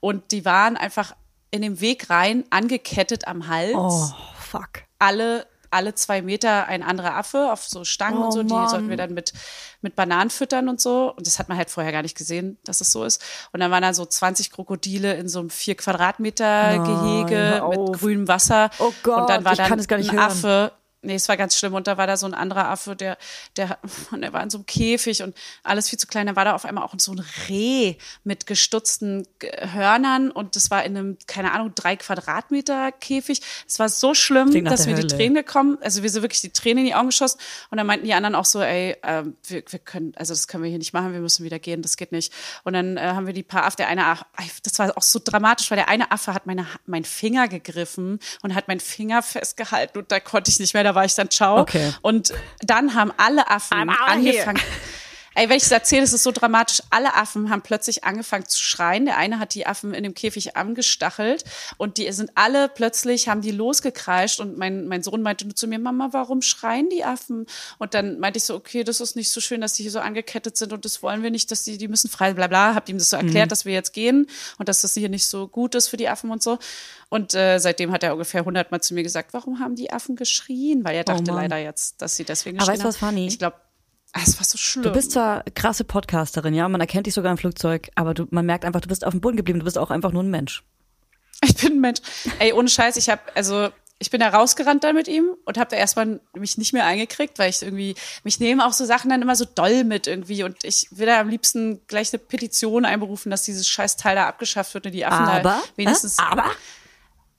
Und die waren einfach in dem Weg rein, angekettet am Hals Oh, fuck. alle, alle zwei Meter ein anderer Affe auf so Stangen Oh und so. Die Mann. sollten wir dann mit, mit Bananen füttern und so. Und das hat man halt vorher gar nicht gesehen, dass es so ist. Und dann waren da so 20 Krokodile in so einem vier Quadratmeter Gehege hör mit grünem Wasser. Oh Gott, und dann war ich dann kann es gar nicht ein hören. Affe. Nee, es war ganz schlimm. Und da war da so ein anderer Affe, der, der, und der war in so einem Käfig und alles viel zu klein. Da war da auf einmal auch so ein Reh mit gestutzten Hörnern und das war in einem, keine Ahnung, drei Quadratmeter Käfig. Es war so schlimm, dass wir die. Tränen gekommen, also wir sind wirklich die Tränen in die Augen geschossen und dann meinten die anderen auch so, ey, ähm, wir, wir können, also das können wir hier nicht machen, wir müssen wieder gehen, das geht nicht. Und dann äh, haben wir die paar Affen, der eine, Ach- das war auch so dramatisch, weil der eine Affe hat meine, meinen Finger gegriffen und hat meinen Finger festgehalten und da konnte ich nicht mehr, da war ich dann ciao. Okay. Und dann haben alle Affen angefangen. Ey, wenn ich das erzähle, das ist so dramatisch. Alle Affen haben plötzlich angefangen zu schreien. Der eine hat die Affen in dem Käfig angestachelt und die sind alle plötzlich, haben die losgekreischt und mein, mein Sohn meinte nur zu mir, Mama, warum schreien die Affen? Und dann meinte ich so, okay, das ist nicht so schön, dass die hier so angekettet sind und das wollen wir nicht, dass die, die müssen frei, bla bla. Hab ihm das so erklärt, dass wir jetzt gehen und dass das hier nicht so gut ist für die Affen und so. Und äh, seitdem hat er ungefähr hundertmal zu mir gesagt, warum haben die Affen geschrien? Weil er dachte Mann. leider jetzt, dass sie deswegen Aber geschrien weißt du, was haben. funny? Ich glaube, es war so schlimm. Du bist zwar krasse Podcasterin, ja, man erkennt dich sogar im Flugzeug, aber du, man merkt einfach, du bist auf dem Boden geblieben, du bist auch einfach nur ein Mensch. Ich bin ein Mensch. Ey, ohne Scheiß, ich habe also ich bin da rausgerannt dann mit ihm und habe da erstmal mich nicht mehr eingekriegt, weil ich irgendwie mich nehmen auch so Sachen dann immer so doll mit irgendwie und ich will da am liebsten gleich eine Petition einberufen, dass dieses scheiß Teil da abgeschafft wird und die Affen Aber, da wenigstens äh, aber?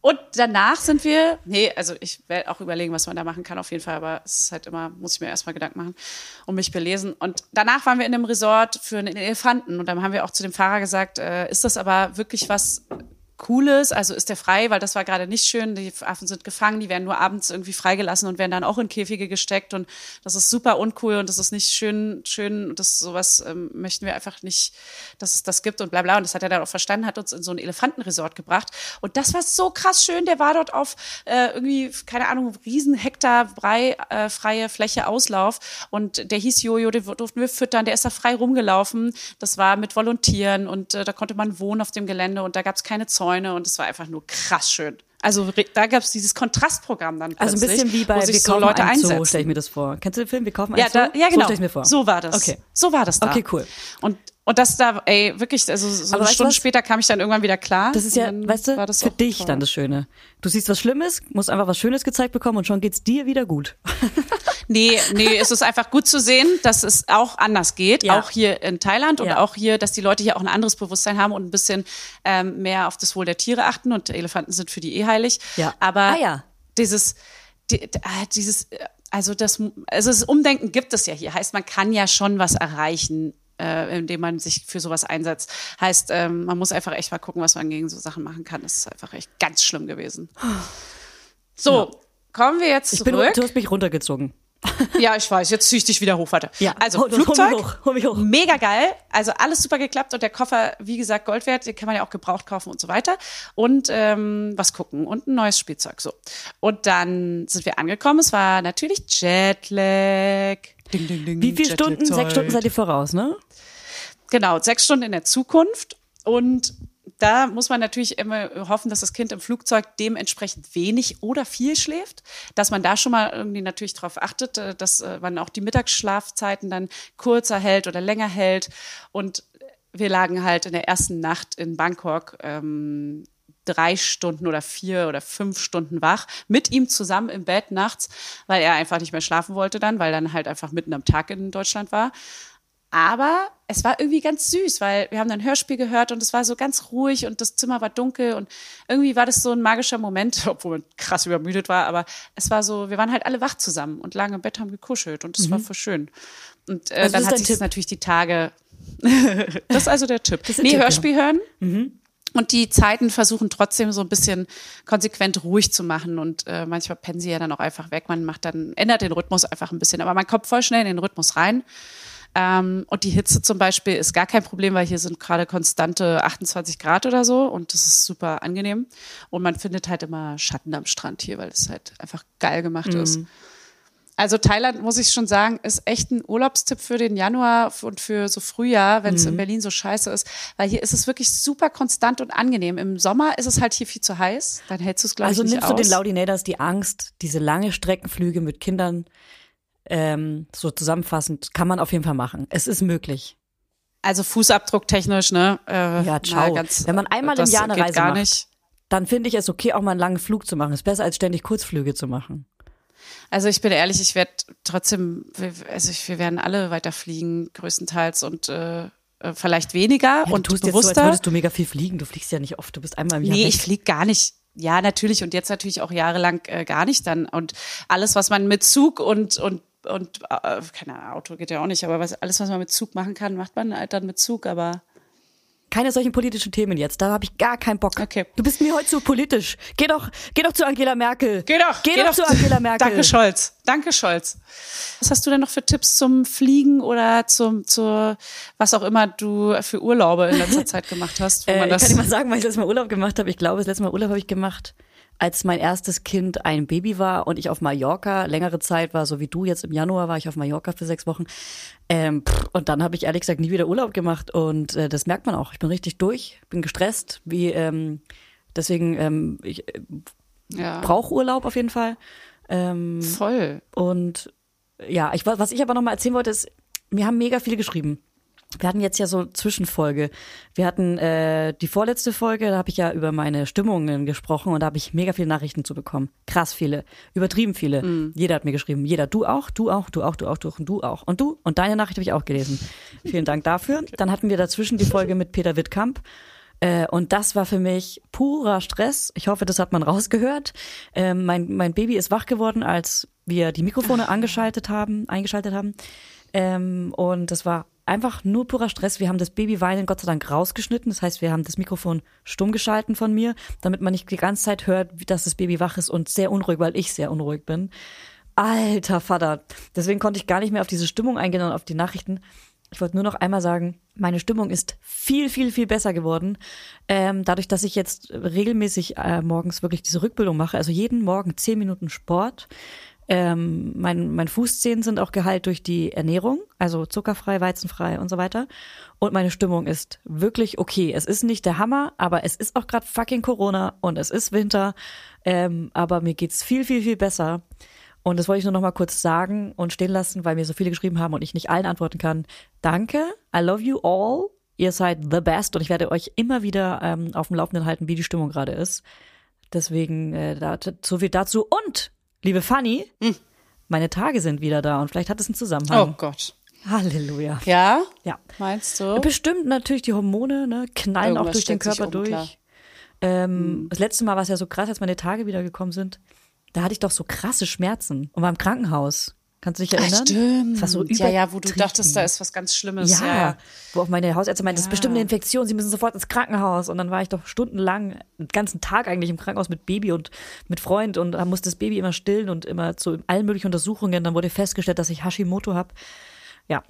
Und danach sind wir, nee, also ich werde auch überlegen, was man da machen kann auf jeden Fall, aber es ist halt immer, muss ich mir erstmal Gedanken machen und mich belesen. Und danach waren wir in einem Resort für einen Elefanten und dann haben wir auch zu dem Fahrer gesagt, äh, ist das aber wirklich was Cooles, also ist der frei, weil das war gerade nicht schön. Die Affen sind gefangen, die werden nur abends irgendwie freigelassen und werden dann auch in Käfige gesteckt und das ist super uncool und das ist nicht schön, schön das sowas ähm, möchten wir einfach nicht, dass es das gibt und bla bla. Und das hat er dann auch verstanden, hat uns in so ein Elefantenresort gebracht und das war so krass schön. Der war dort auf äh, irgendwie keine Ahnung riesen Hektar brei äh, freie Fläche Auslauf und der hieß Jojo, den durften wir füttern. Der ist da frei rumgelaufen. Das war mit Volontieren und äh, da konnte man wohnen auf dem Gelände und da gab es keine Zäune und es war einfach nur krass schön. Also da gab es dieses Kontrastprogramm dann Also ein bisschen wie bei wo sich Wir so kaufen Leute einen Zoo, einsetzen. stelle ich mir das vor. Kennst du den Film Wir kaufen Ja, einen da, Zoo? ja genau. So stelle ich mir vor. So war das. Okay. So war das da. Okay, cool. Und und das da, ey, wirklich, also so Aber eine Stunde später kam ich dann irgendwann wieder klar. Das ist ja, weißt du, war das für dich toll. dann das Schöne. Du siehst was Schlimmes, musst einfach was Schönes gezeigt bekommen und schon geht's dir wieder gut. Nee, nee, es ist einfach gut zu sehen, dass es auch anders geht, Ja. auch hier in Thailand und Ja. auch hier, dass die Leute hier auch ein anderes Bewusstsein haben und ein bisschen ähm, mehr auf das Wohl der Tiere achten und Elefanten sind für die eh heilig. Ja. Aber Ah, ja. dieses, die, ah, dieses, äh, also das, also das Umdenken gibt es ja hier. Heißt, man kann ja schon was erreichen, äh, indem man sich für sowas einsetzt. Heißt, ähm, man muss einfach echt mal gucken, was man gegen so Sachen machen kann. Das ist einfach echt ganz schlimm gewesen. So, kommen wir jetzt Ich bin, zurück. du hast mich runtergezogen. Ja, ich weiß, jetzt ziehe ich dich wieder hoch, warte. Ja, also hol- hol mich Flugzeug, hoch, hol mich hoch. mega geil, also alles super geklappt und der Koffer, wie gesagt, Gold wert, den kann man ja auch gebraucht kaufen und so weiter. Und ähm, was gucken und ein neues Spielzeug, so. Und dann sind wir angekommen, es war natürlich Jetlag. Ding, ding, ding, Wie viele Stunden? Sechs Stunden seid ihr voraus, ne? Genau, sechs Stunden in der Zukunft. Und da muss man natürlich immer hoffen, dass das Kind im Flugzeug dementsprechend wenig oder viel schläft, dass man da schon mal irgendwie natürlich darauf achtet, äh, dass äh, man auch die Mittagsschlafzeiten dann kurzer hält oder länger hält. Und wir lagen halt in der ersten Nacht in Bangkok ähm, drei Stunden oder vier oder fünf Stunden wach, mit ihm zusammen im Bett nachts, weil er einfach nicht mehr schlafen wollte dann, weil dann halt einfach mitten am Tag in Deutschland war. Aber es war irgendwie ganz süß, weil wir haben dann ein Hörspiel gehört und es war so ganz ruhig und das Zimmer war dunkel und irgendwie war das so ein magischer Moment, obwohl man krass übermüdet war, aber es war so, wir waren halt alle wach zusammen und lagen im Bett, haben gekuschelt und das war voll schön. Und äh, Mhm. Also das dann hat sich Tipp. natürlich die Tage, das ist also der Tipp. der nee, Tipp, ja. Hörspiel hören. Und die Zeiten versuchen trotzdem so ein bisschen konsequent ruhig zu machen. Und äh, manchmal pennen sie ja dann auch einfach weg. Man macht dann, ändert den Rhythmus einfach ein bisschen. Aber man kommt voll schnell in den Rhythmus rein. Ähm, und die Hitze zum Beispiel ist gar kein Problem, weil hier sind gerade konstante 28 Grad oder so. Und das ist super angenehm. Und man findet halt immer Schatten am Strand hier, weil es halt einfach geil gemacht ist. Also Thailand, muss ich schon sagen, ist echt ein Urlaubstipp für den Januar und für so Frühjahr, wenn es in Berlin so scheiße ist. Weil hier ist es wirklich super konstant und angenehm. Im Sommer ist es halt hier viel zu heiß. Dann hältst du es, glaube Also ich, nicht nimmst du aus. den Laudinators die Angst, diese lange Streckenflüge mit Kindern ähm, so zusammenfassend, kann man auf jeden Fall machen. Es ist möglich. also Fußabdruck technisch, ne? Äh, Ja, ciao. ganz- Wenn man einmal im Jahr eine Reise gar macht. nicht. Dann finde ich es okay, auch mal einen langen Flug zu machen. Ist besser als ständig Kurzflüge zu machen. Also ich bin ehrlich, ich werde trotzdem, also ich, wir werden alle weiterfliegen, größtenteils und äh, äh, vielleicht weniger Ja, und du tust jetzt so, als bewusster. würdest du mega viel fliegen. Du fliegst ja nicht oft. Du bist einmal im Jahr Nee, weg. ich fliege gar nicht. Ja, natürlich und jetzt natürlich auch jahrelang äh, gar nicht dann. Und alles, was man mit Zug und und und äh, keine Ahnung, Auto geht ja auch nicht, aber was alles, was man mit Zug machen kann, macht man halt dann mit Zug. Aber Keine solchen politischen Themen jetzt. Da habe ich gar keinen Bock. Okay. Du bist mir heute zu politisch. Geh doch, geh doch zu Angela Merkel. geh doch, Geh, doch, zu Angela Merkel. Danke Scholz, danke Scholz. Was hast du denn noch für Tipps zum Fliegen oder zum zur was auch immer du für Urlaube in letzter Zeit gemacht hast, wo Äh, man ich das kann dir mal sagen, weil ich das letzte Mal Urlaub gemacht habe. Ich glaube, das letzte Mal Urlaub habe ich gemacht, als mein erstes Kind ein Baby war und ich auf Mallorca längere Zeit war, so wie du jetzt im Januar war ich auf Mallorca für sechs Wochen. Ähm, pff, und dann habe ich ehrlich gesagt nie wieder Urlaub gemacht und äh, das merkt man auch. Ich bin richtig durch, bin gestresst, wie ähm, deswegen ähm, ich äh, ja, brauche Urlaub auf jeden Fall. Ähm, voll. und ja, ich, was ich aber noch mal erzählen wollte, ist, wir haben mega viele geschrieben. Wir hatten jetzt ja so Zwischenfolge. Wir hatten äh, die vorletzte Folge, da habe ich ja über meine Stimmungen gesprochen und da habe ich mega viele Nachrichten zu bekommen. Krass viele, übertrieben viele. Jeder hat mir geschrieben. Jeder, du auch, du auch, du auch, du auch, du auch und du auch. Und du und deine Nachricht habe ich auch gelesen. Vielen Dank dafür. Dann hatten wir dazwischen die Folge mit Peter Wittkamp. Äh, und das war für mich purer Stress. Ich hoffe, das hat man rausgehört. Ähm, mein, mein Baby ist wach geworden, als wir die Mikrofone angeschaltet haben, eingeschaltet haben. Ähm, und das war einfach nur purer Stress. Wir haben das Babyweinen Gott sei Dank rausgeschnitten. Das heißt, wir haben das Mikrofon stumm geschalten von mir, damit man nicht die ganze Zeit hört, dass das Baby wach ist und sehr unruhig, weil ich sehr unruhig bin. Alter Vater. Deswegen konnte ich gar nicht mehr auf diese Stimmung eingehen und auf die Nachrichten. Ich wollte nur noch einmal sagen, meine Stimmung ist viel, viel, viel besser geworden. Ähm, dadurch, dass ich jetzt regelmäßig äh, morgens wirklich diese Rückbildung mache, also jeden Morgen zehn Minuten Sport. Ähm, mein, mein Fußzehen sind auch geheilt durch die Ernährung, also zuckerfrei, weizenfrei und so weiter. Und meine Stimmung ist wirklich okay. Es ist nicht der Hammer, aber es ist auch gerade fucking Corona und es ist Winter. Ähm, aber mir geht's viel, viel, viel besser. Und das wollte ich nur noch mal kurz sagen und stehen lassen, weil mir so viele geschrieben haben und ich nicht allen antworten kann. Danke, I love you all. Ihr seid the best und ich werde euch immer wieder ähm, auf dem Laufenden halten, wie die Stimmung gerade ist. Deswegen äh, da, so viel dazu. Und, liebe Fanny, meine Tage sind wieder da und vielleicht hat es einen Oh Zusammenhang. Gott. Halleluja. Ja? Ja. Meinst du? Bestimmt natürlich die Hormone, ne, knallen auch Irgendwas durch den Körper um, durch. Ähm, Das letzte Mal war es ja so krass, als meine Tage wiedergekommen sind. Da hatte ich doch so krasse Schmerzen und war im Krankenhaus. Kannst du dich erinnern? Ach, stimmt. Das war so ja, ja, wo du dachtest, da ist was ganz Schlimmes. Ja, Ja. wo auch meine Hausärzte meinte, das ist bestimmt eine Infektion, sie müssen sofort ins Krankenhaus. Und dann war ich doch stundenlang, den ganzen Tag eigentlich im Krankenhaus mit Baby und mit Freund und da musste das Baby immer stillen und immer zu allen möglichen Untersuchungen. Dann wurde festgestellt, dass ich Hashimoto habe. Ja.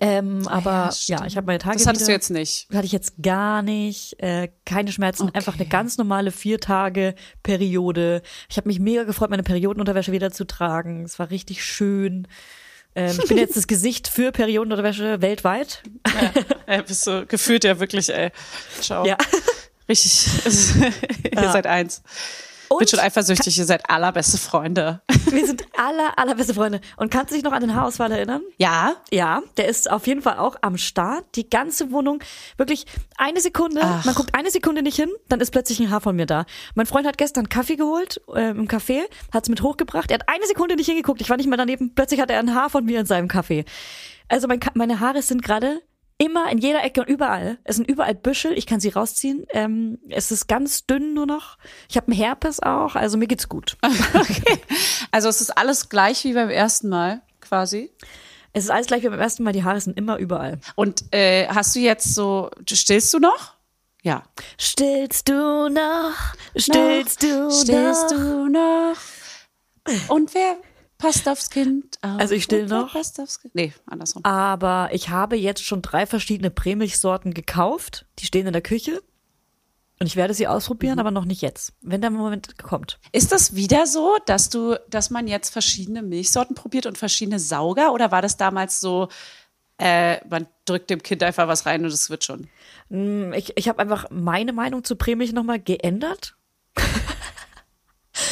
Ähm, aber ja, stimmt. ich habe meine Tage Das hattest wieder, du jetzt nicht. hatte ich jetzt gar nicht, äh, keine Schmerzen, Okay. einfach eine ganz normale vier Tage Periode. Ich habe mich mega gefreut, meine Periodenunterwäsche wieder zu tragen. Es war richtig schön. Ähm, ich bin jetzt das Gesicht für Periodenunterwäsche weltweit. Ja, bist du gefühlt ja wirklich, ey. Ciao. Ja. Richtig. ihr seid eins. Und Bin schon eifersüchtig, ihr seid allerbeste Freunde. wir sind aller, allerbeste Freunde. Und kannst du dich noch an den Haarausfall erinnern? Ja? Ja, der ist auf jeden Fall auch am Start. Die ganze Wohnung, wirklich eine Sekunde, Ach. man guckt eine Sekunde nicht hin, dann ist plötzlich ein Haar von mir da. Mein Freund hat gestern Kaffee geholt äh, im Café, hat es mit hochgebracht. Er hat eine Sekunde nicht hingeguckt, ich war nicht mehr daneben. Plötzlich hat er ein Haar von mir in seinem Kaffee. Also mein, meine Haare sind gerade immer in jeder Ecke und überall. Es sind überall Büschel, ich kann sie rausziehen. Ähm, es ist ganz dünn nur noch. Ich habe einen Herpes auch, also mir geht's gut. Okay. Also es ist alles gleich wie beim ersten Mal, quasi. Es ist alles gleich wie beim ersten Mal, die Haare sind immer überall. Und äh, hast du jetzt so, stillst du noch? Ja. Stillst du noch? Stillst du Stillst noch? du noch? Und wer passt aufs Kind auf? Also ich still noch. Passt aufs kind? Nee, andersrum. Aber ich habe jetzt schon drei verschiedene Prämilchsorten gekauft. Die stehen in der Küche. Und ich werde sie ausprobieren, aber noch nicht jetzt. Wenn der Moment kommt. Ist das wieder so, dass du, dass man jetzt verschiedene Milchsorten probiert und verschiedene Sauger? Oder war das damals so, äh, man drückt dem Kind einfach was rein und es wird schon? Hm, Ich, ich habe einfach meine Meinung zu Prämilch nochmal geändert.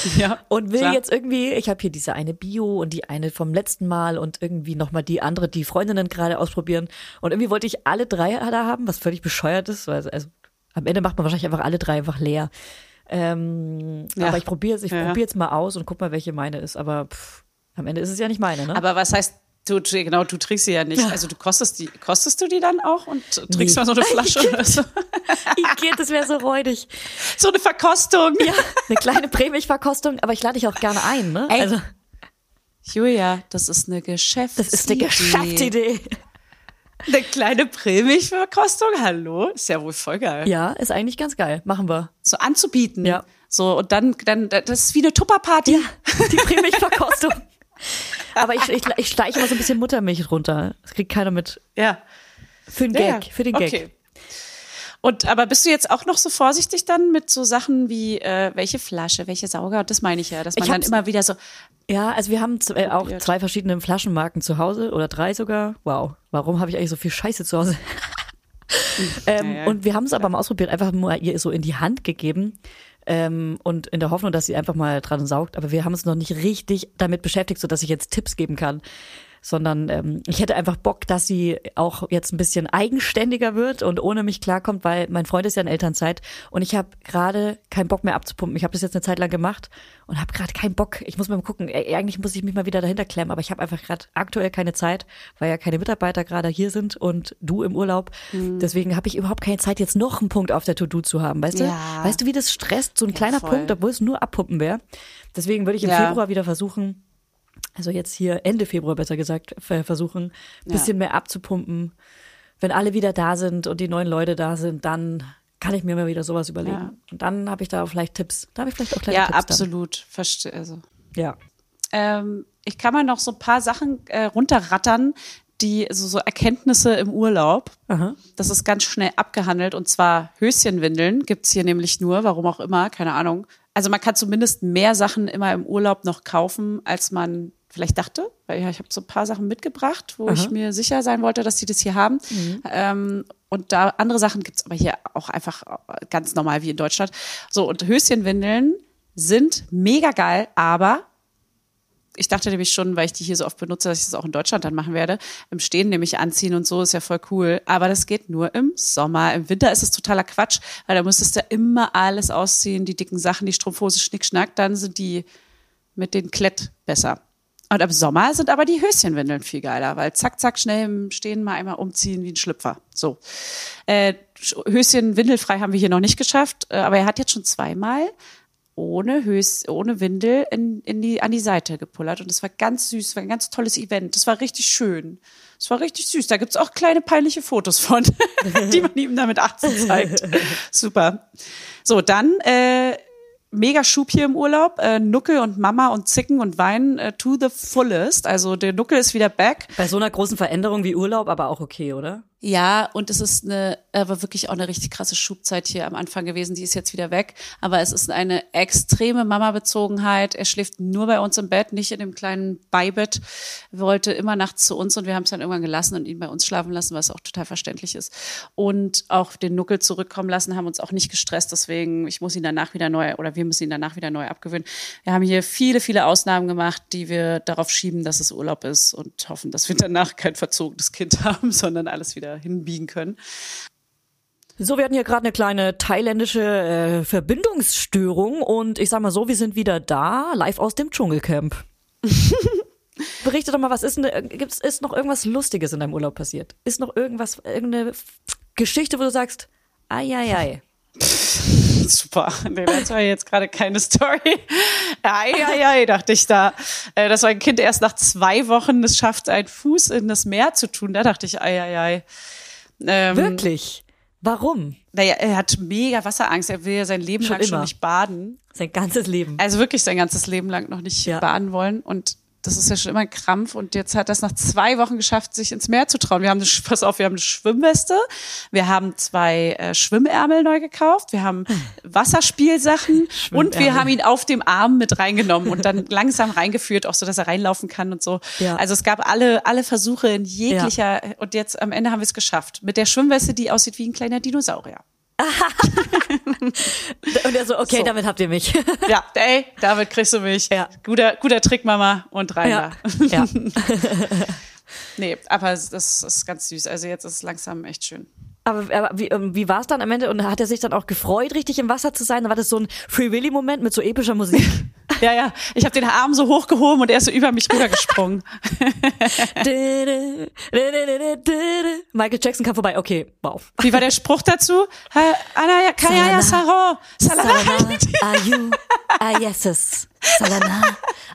Ja. Und will Klar. jetzt irgendwie, ich habe hier diese eine Bio und die eine vom letzten Mal und irgendwie nochmal die andere, die Freundinnen gerade ausprobieren. Und irgendwie wollte ich alle drei da haben, was völlig bescheuert ist. Weil, also am Ende macht man wahrscheinlich einfach alle drei einfach leer. Ähm, Ja. Aber ich probiere es, ich Ja. probiere jetzt mal aus und guck mal, welche meine ist. Aber pff, am Ende ist es ja nicht meine, ne? Aber was heißt, du, genau, du trinkst sie ja nicht. Also du kostest die, kostest du die dann auch und trinkst Nee. mal so eine Flasche oder so? Igitt, das wäre so räudig. So eine Verkostung. Ja, eine kleine Prämilchverkostung, aber ich lade dich auch gerne ein, ne? Ey, Also, Julia, das ist eine Geschäftsidee. das ist eine Geschäftsidee. Eine kleine Prämilchverkostung, hallo? Ist ja wohl voll geil. Ja, ist eigentlich ganz geil. Machen wir. So anzubieten. Ja. So, und dann, dann, das ist wie eine Tupperparty. Ja, die Prämilchverkostung. Aber ich, ich, ich schleiche immer so ein bisschen Muttermilch runter. Das kriegt keiner mit. Ja. Für den Ja, Gag, für den Gag. Okay. Und aber bist du jetzt auch noch so vorsichtig dann mit so Sachen wie äh, welche Flasche, welche Sauger? Das meine ich ja, dass man dann immer wieder so Ja, also wir haben äh, auch zwei verschiedene Flaschenmarken zu Hause oder drei sogar. Wow, warum habe ich eigentlich so viel Scheiße zu Hause? ähm, Ja, ja, und wir haben es aber mal ausprobiert, einfach mal ihr so in die Hand gegeben ähm, und in der Hoffnung, dass sie einfach mal dran saugt. Aber wir haben uns noch nicht richtig damit beschäftigt, so dass ich jetzt Tipps geben kann. Sondern ähm, ich hätte einfach Bock, dass sie auch jetzt ein bisschen eigenständiger wird und ohne mich klarkommt, weil mein Freund ist ja in Elternzeit und ich habe gerade keinen Bock mehr abzupumpen. Ich habe das jetzt eine Zeit lang gemacht und habe gerade keinen Bock. Ich muss mal gucken. Eigentlich muss ich mich mal wieder dahinter klemmen, aber ich habe einfach gerade aktuell keine Zeit, weil ja keine Mitarbeiter gerade hier sind und du im Urlaub. Hm. Deswegen habe ich überhaupt keine Zeit, jetzt noch einen Punkt auf der To-Do zu haben. Weißt du? Ja. Weißt du, wie das stresst? So ein kleiner voll. Punkt, obwohl es nur abpumpen wäre. Deswegen würde ich im Ja. Februar wieder versuchen, also jetzt hier Ende Februar besser gesagt, ver- versuchen, ein bisschen mehr abzupumpen. Wenn alle wieder da sind und die neuen Leute da sind, dann kann ich mir mal wieder sowas überlegen. Ja. Und dann habe ich da vielleicht Tipps. Da habe ich vielleicht auch kleine ja Tipps absolut verstehe. Also. Ja. ähm, ich kann mal noch so ein paar Sachen äh, runterrattern, die so, so Erkenntnisse im Urlaub. Aha. Das ist ganz schnell abgehandelt und zwar Höschenwindeln gibt's hier nämlich nur, warum auch immer, keine Ahnung. Also man kann zumindest mehr Sachen immer im Urlaub noch kaufen, als man vielleicht dachte. Weil ja, ich habe so ein paar Sachen mitgebracht, wo ich mir sicher sein wollte, dass die das hier haben. Ähm, und da andere Sachen gibt's aber hier auch einfach ganz normal wie in Deutschland. So, und Höschenwindeln sind mega geil, aber ich dachte nämlich schon, weil ich die hier so oft benutze, dass ich das auch in Deutschland dann machen werde. Im Stehen nämlich anziehen und so ist ja voll cool. Aber das geht nur im Sommer. Im Winter ist es totaler Quatsch, weil da müsstest du immer alles ausziehen, die dicken Sachen, die Strumpfhose, Schnickschnack, dann sind die mit den Klett besser. Und im Sommer sind aber die Höschenwindeln viel geiler, weil zack, zack, schnell im Stehen mal einmal umziehen wie ein Schlüpfer. So. Äh, Höschen windelfrei haben wir hier noch nicht geschafft, äh, aber er hat jetzt schon zweimal ohne Hös, ohne Windel in, in die, an die Seite gepullert. Und das war ganz süß, war ein ganz tolles Event. Das war richtig schön. Das war richtig süß. Da gibt's auch kleine peinliche Fotos von, die man ihm damit 18 zeigt. Super. So, dann äh, mega Schub hier im Urlaub. Äh, Nuckel und Mama und Zicken und Wein äh, to the fullest. Also der Nuckel ist wieder back. Bei so einer großen Veränderung wie Urlaub aber auch okay, oder? Ja, und es ist eine, aber wirklich auch eine richtig krasse Schubzeit hier am Anfang gewesen. Die ist jetzt wieder weg. Aber es ist eine extreme Mama-Bezogenheit. Er schläft nur bei uns im Bett, nicht in dem kleinen Beibett. Er wollte immer nachts zu uns und wir haben es dann irgendwann gelassen und ihn bei uns schlafen lassen, was auch total verständlich ist. Und auch den Nuckel zurückkommen lassen, haben uns auch nicht gestresst. Deswegen, ich muss ihn danach wieder neu, oder wir müssen ihn danach wieder neu abgewöhnen. Wir haben hier viele, viele Ausnahmen gemacht, die wir darauf schieben, dass es Urlaub ist und hoffen, dass wir danach kein verzogenes Kind haben, sondern alles wieder hinbiegen können. So, wir hatten hier gerade eine kleine thailändische äh, Verbindungsstörung und ich sag mal so, wir sind wieder da, live aus dem Dschungelcamp. Berichte doch mal, was ist denn, äh, gibt's, ist noch irgendwas Lustiges in deinem Urlaub passiert? Ist noch irgendwas, irgendeine Geschichte, wo du sagst, ai, ai, ai. Super. Nee, das war jetzt gerade keine Story. Ei, ei, ei, dachte ich da. Äh, dass mein Kind erst nach zwei Wochen es schafft, einen Fuß in das Meer zu tun. Da dachte ich, ei, ei, ei. Ähm, Wirklich? Warum? Naja, er hat mega Wasserangst. Er will ja sein Leben Schon lang schon immer. nicht baden. Sein ganzes Leben. Also wirklich sein ganzes Leben lang noch nicht Ja. baden wollen. Und das ist ja schon immer ein Krampf. Und jetzt hat es nach zwei Wochen geschafft, sich ins Meer zu trauen. Wir haben eine, pass auf, wir haben eine Schwimmweste. Wir haben zwei äh, Schwimmärmel neu gekauft. Wir haben Wasserspielsachen. und wir haben ihn auf dem Arm mit reingenommen und dann langsam reingeführt, auch so, dass er reinlaufen kann und so. Ja. Also es gab alle, alle Versuche in jeglicher, und jetzt am Ende haben wir es geschafft. Mit der Schwimmweste, die aussieht wie ein kleiner Dinosaurier. Und er so, okay, So. damit habt ihr mich. Ja, ey, damit kriegst du mich. Ja. Guter, guter Trick, Mama. Und rein ja. da. ja. Nee, aber das ist ganz süß. Also jetzt ist es langsam echt schön. Aber, aber wie, ähm, wie war es dann am Ende? Und hat er sich dann auch gefreut, richtig im Wasser zu sein? War das so ein Free Willy-Moment mit so epischer Musik? Ja, ja. Ich habe den Arm so hochgehoben und er ist so über mich rübergesprungen. Michael Jackson kam vorbei. Okay, wow. Wie war der Spruch dazu? Anaya, Kaya, Saro. Salama. Salama, are you, ah yeses. Salama,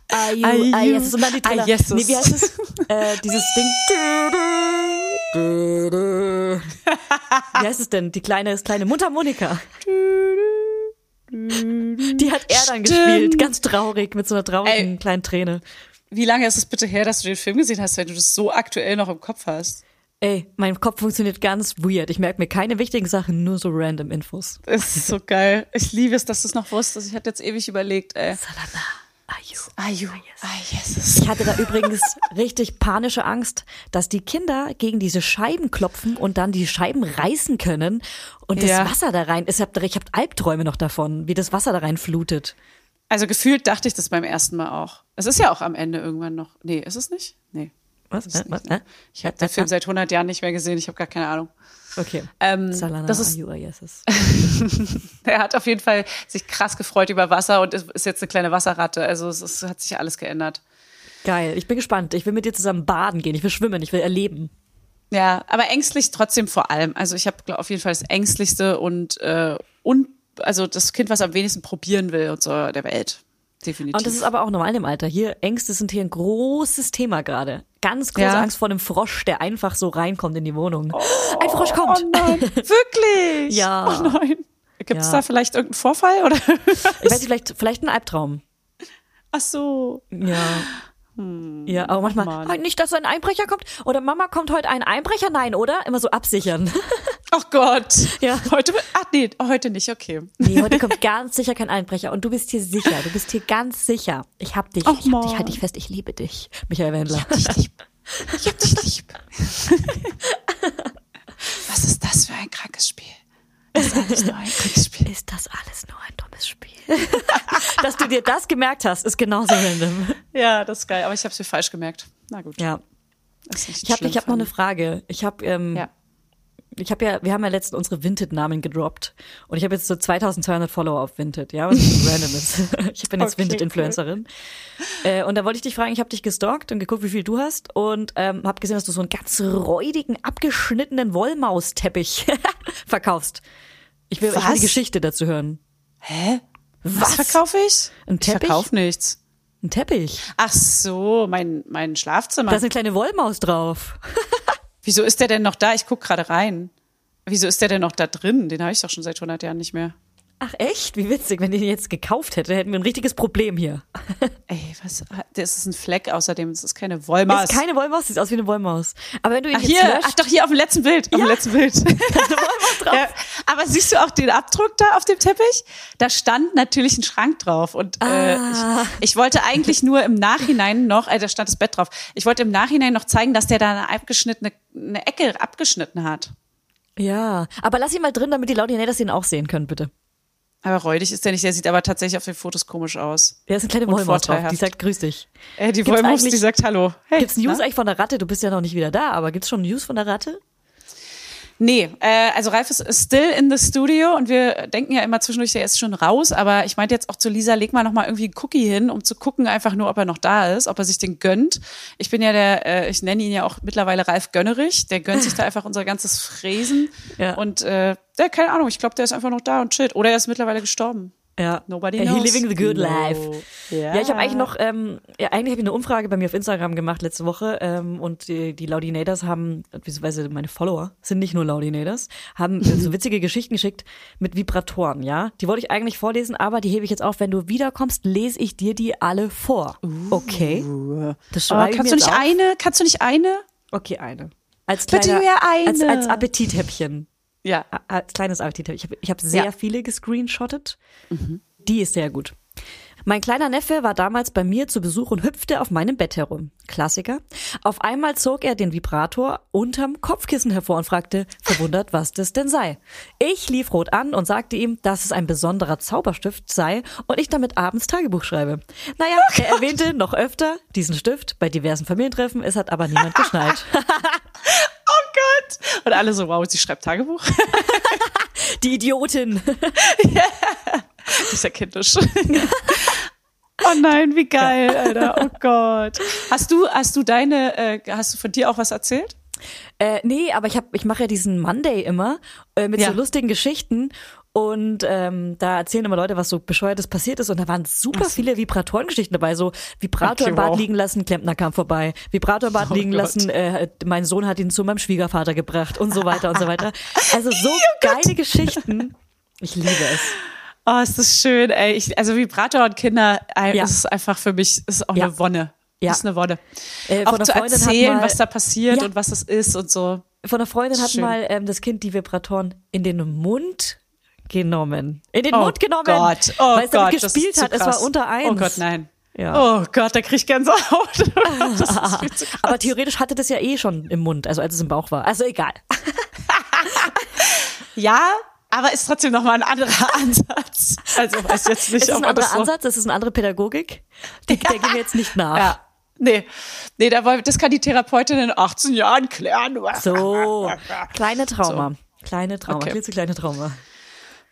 are you, Are ah you- yeses. Und dann die Triller. ah yeses. Nee, wie heißt es? äh, dieses Ding. Wie heißt es denn? Die kleine, das kleine Mundharmonika. Die hat er dann Stimmt. gespielt. Ganz traurig, mit so einer traurigen Ey. kleinen Träne. Wie lange ist es bitte her, dass du den Film gesehen hast, wenn du das so aktuell noch im Kopf hast? Ey, mein Kopf funktioniert ganz weird. Ich merke mir keine wichtigen Sachen, nur so random Infos. Das ist so geil. Ich liebe es, dass du es noch wusstest. Ich hatte jetzt ewig überlegt, ey. Salama, are you? Are you? Ah, yes. Ich hatte da übrigens richtig panische Angst, dass die Kinder gegen diese Scheiben klopfen und dann die Scheiben reißen können und das Ja. Wasser da rein. Ich habe hab Albträume noch davon, wie das Wasser da rein flutet. Also gefühlt dachte ich das beim ersten Mal auch. Es ist ja auch am Ende irgendwann noch. Nee, ist es nicht? Nee. Was? Ist Äh, was? ne? Ich habe den Film seit 100 Jahren nicht mehr gesehen. Ich habe gar keine Ahnung. Okay. Ähm, Salana, das ist, er hat auf jeden Fall sich krass gefreut über Wasser und ist jetzt eine kleine Wasserratte. Also es, es hat sich alles geändert. Geil, ich bin gespannt. Ich will mit dir zusammen baden gehen. Ich will schwimmen, ich will erleben. Ja, aber ängstlich trotzdem vor allem. Also ich habe auf jeden Fall das ängstlichste und, äh, und also das Kind, was am wenigsten probieren will und so der Welt. Definitiv. Und das ist aber auch normal im Alter. Hier, Ängste sind hier ein großes Thema gerade. Ganz große Ja. Angst vor einem Frosch, der einfach so reinkommt in die Wohnung. ein Frosch kommt. Oh nein, wirklich? Ja. Oh nein. Gibt es Ja. da vielleicht irgendeinen Vorfall oder? Ich weiß nicht, vielleicht, vielleicht ein Albtraum. Ach so. Ja. Ja, aber manchmal, Mann. "Ah, nicht, dass ein Einbrecher kommt. Oder Mama, kommt heute ein Einbrecher? Nein, oder? Immer so absichern. Ach Gott. Ja. Heute, ach nee, heute nicht, okay. Nee, heute kommt ganz sicher kein Einbrecher. Und du bist hier sicher. Du bist hier ganz sicher. Ich hab dich. Ach, ich hab dich, halt dich fest. Ich liebe dich. Michael Wendler. Ich lieb. Ich hab dich lieb. Was ist das für ein krankes Spiel? Das ist alles nur ein krankes Spiel. Ist das alles nur ein dummes Spiel? Dass du dir das gemerkt hast, ist genauso random. Ja, das ist geil, aber ich habe es mir falsch gemerkt. Na gut. Ja. Ich habe ich hab noch eine Frage. Ich habe ähm. Ja. ich habe ja, wir haben ja letztens unsere Vinted-Namen gedroppt und ich habe jetzt so 2200 Follower auf Vinted, ja, was ein random ist. Ich bin jetzt Okay, Vinted-Influencerin. Äh, und da wollte ich dich fragen, ich habe dich gestalkt und geguckt, wie viel du hast und ähm, habe gesehen, dass du so einen ganz räudigen, abgeschnittenen Wollmausteppich verkaufst. Ich will, ich will Was? die Geschichte dazu hören. Hä? Was verkaufe ich? Ein Ich Teppich? verkaufe nichts. Ein Teppich. Ach so, mein, mein Schlafzimmer. Da ist eine kleine Wollmaus drauf. Wieso ist der denn noch da? Ich guck gerade rein. Wieso ist der denn noch da drin? Den habe ich doch schon seit 100 Jahren nicht mehr. Ach echt? Wie witzig. Wenn ich den jetzt gekauft hätte, hätten wir ein richtiges Problem hier. Ey, was? Das ist ein Fleck außerdem. Das ist keine Wollmaus. Ist keine Wollmaus, sieht aus wie eine Wollmaus. Aber wenn du ihn Ach jetzt hier, löscht, ach doch hier auf dem letzten Bild, auf dem letzten Bild. ja, aber siehst du auch den Abdruck da auf dem Teppich? Da stand natürlich ein Schrank drauf und äh, Ah. ich, ich wollte eigentlich nur im Nachhinein noch, äh, da stand das Bett drauf. Ich wollte im Nachhinein noch zeigen, dass der da eine abgeschnittene eine Ecke abgeschnitten hat. Ja, aber lass ihn mal drin, damit die Laudinators ihn auch sehen können, bitte. Aber räudig ist der nicht, der sieht aber tatsächlich auf den Fotos komisch aus. Da ist eine kleine Wollmaus drauf, die sagt Grüß dich. Äh, die Wollmaus, die sagt Hallo. Hey, Gibt's News na? eigentlich von der Ratte? Du bist ja noch nicht wieder da, aber gibt's schon News von der Ratte? Nee, äh, also Ralf ist still in the studio und wir denken ja immer zwischendurch, der ist schon raus, aber ich meinte jetzt auch zu Lisa, leg mal noch mal irgendwie einen Cookie hin, um zu gucken einfach nur, ob er noch da ist, ob er sich den gönnt. Ich bin ja der, äh, ich nenne ihn ja auch mittlerweile Ralf Gönnerich, der gönnt sich da einfach unser ganzes Fräsen Ja. und äh, der, keine Ahnung, ich glaube, der ist einfach noch da und chillt. Oder er ist mittlerweile gestorben. Ja. Nobody He knows. living the good life. Ja. Ja, ich habe eigentlich noch, ähm, ja, eigentlich habe ich eine Umfrage bei mir auf Instagram gemacht letzte Woche ähm, und die, die Laudinators haben, beziehungsweise meine Follower sind nicht nur Laudinators, haben so witzige Geschichten geschickt mit Vibratoren, ja. Die wollte ich eigentlich vorlesen, aber die hebe ich jetzt auf. Wenn du wiederkommst, lese ich dir die alle vor. Okay. Das schreibe ich kannst du nicht auf. eine? Kannst du nicht eine? Okay, eine. Als Bitte kleiner, mir eine. Als, als Appetithäppchen. Ja. Als kleines Appetithäppchen. Ich habe ich hab sehr Ja. viele gescreenshottet. Die ist sehr gut. Mein kleiner Neffe war damals bei mir zu Besuch und hüpfte auf meinem Bett herum. Klassiker. Auf einmal zog er den Vibrator unterm Kopfkissen hervor und fragte, verwundert, was das denn sei. Ich lief rot an und sagte ihm, dass es ein besonderer Zauberstift sei und ich damit abends Tagebuch schreibe. Naja, er erwähnte noch öfter diesen Stift bei diversen Familientreffen, es hat aber niemand geschnallt. Gott. Und alle so, wow, sie schreibt Tagebuch. Die Idiotin. Das ist ja kindisch. Oh nein, wie geil, Alter. Oh Gott. Hast du, hast du deine, äh, hast du von dir auch was erzählt? Äh, nee, aber ich hab, ich mache ja diesen Monday immer äh, mit Ja. so lustigen Geschichten und ähm, da erzählen immer Leute, was so bescheuertes passiert ist und da waren super viele Vibratorengeschichten dabei, so Vibrator Okay, im Bad wow. liegen lassen, Klempner kam vorbei, Vibrator im Bad Oh liegen Gott. lassen, äh, mein Sohn hat ihn zu meinem Schwiegervater gebracht und so weiter und so weiter. Also so geile Geschichten. Ich liebe es. Oh, ist das schön, ey. Ich, also Vibrator und Kinder, äh, Ja. das ist einfach für mich, ist auch Ja. eine Wonne. Ja. Das ist eine Wonne. Äh, auch zu erzählen, mal- was da passiert Ja. und was das ist und so. Von einer Freundin hat Schön. mal ähm, das Kind die Vibratoren in den Mund genommen. In den Oh Mund genommen. Gott, oh weil es damit Gott, das gespielt ist hat. Es war unter eins. Oh Gott, nein. Ja. Oh Gott, da krieg ich Gänsehaut. Das ist. Aber theoretisch hatte das ja eh schon im Mund, also als es im Bauch war. Also egal. Ja, aber ist trotzdem nochmal ein anderer Ansatz. Also weiß jetzt nicht, Es ist ob ein man das anderer so Ansatz, es ist eine andere Pädagogik. Die, Der gehen wir jetzt nicht nach. Ja. Nee, nee, da wollen, das kann die Therapeutin in 18 Jahren klären. So, kleine Trauma. Kleine Trauma, Okay. klitzekleine Trauma.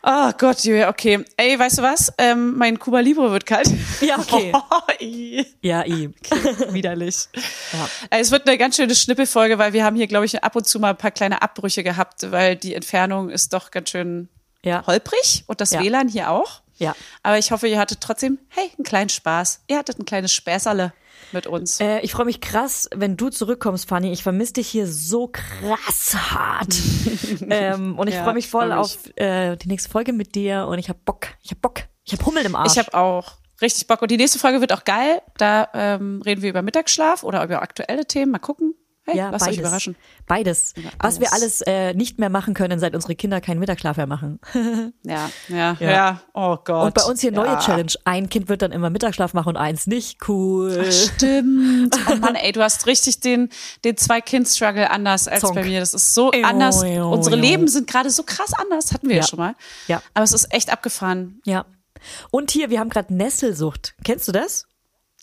Oh Gott, Julia, okay. Ey, weißt du was? Ähm, mein Cuba Libre wird kalt. Ja, okay. Oh, Ja, i. widerlich. Ja. Äh, Es wird eine ganz schöne Schnippelfolge, weil wir haben hier, glaube ich, ab und zu mal ein paar kleine Abbrüche gehabt, weil die Entfernung ist doch ganz schön Ja. holprig und das Ja. WLAN hier auch. Ja. Aber ich hoffe, ihr hattet trotzdem, hey, einen kleinen Spaß. Ihr hattet ein kleines Späßerle mit uns. Äh, ich freue mich krass, wenn du zurückkommst, Fanny. Ich vermisse dich hier so krass hart. ähm, und ich Ja, freue mich ich voll freu mich. auf äh, die nächste Folge mit dir und ich hab Bock. Ich hab Bock. Ich hab Hummel im Arsch. Ich habe auch richtig Bock. Und die nächste Folge wird auch geil. Da ähm, reden wir über Mittagsschlaf oder über aktuelle Themen. Mal gucken. Hey, ja, lasst beides. euch überraschen. Beides. Was wir alles. äh, nicht mehr machen können, seit unsere Kinder keinen Mittagsschlaf mehr machen. Ja, ja, Ja. ja. Oh Gott. Und bei uns hier neue ja. Challenge. Ein Kind wird dann immer Mittagsschlaf machen und eins nicht. Cool. Stimmt. Oh Mann, ey, du hast richtig den, den Zwei-Kind-Struggle anders als Zonk. bei mir. Das ist so anders. ew, Unsere ew. Leben sind gerade so krass anders. Hatten wir ja, Ja. schon mal. Ja. Aber es ist echt abgefahren. Ja. Und hier, wir haben gerade Nesselsucht. Kennst du das?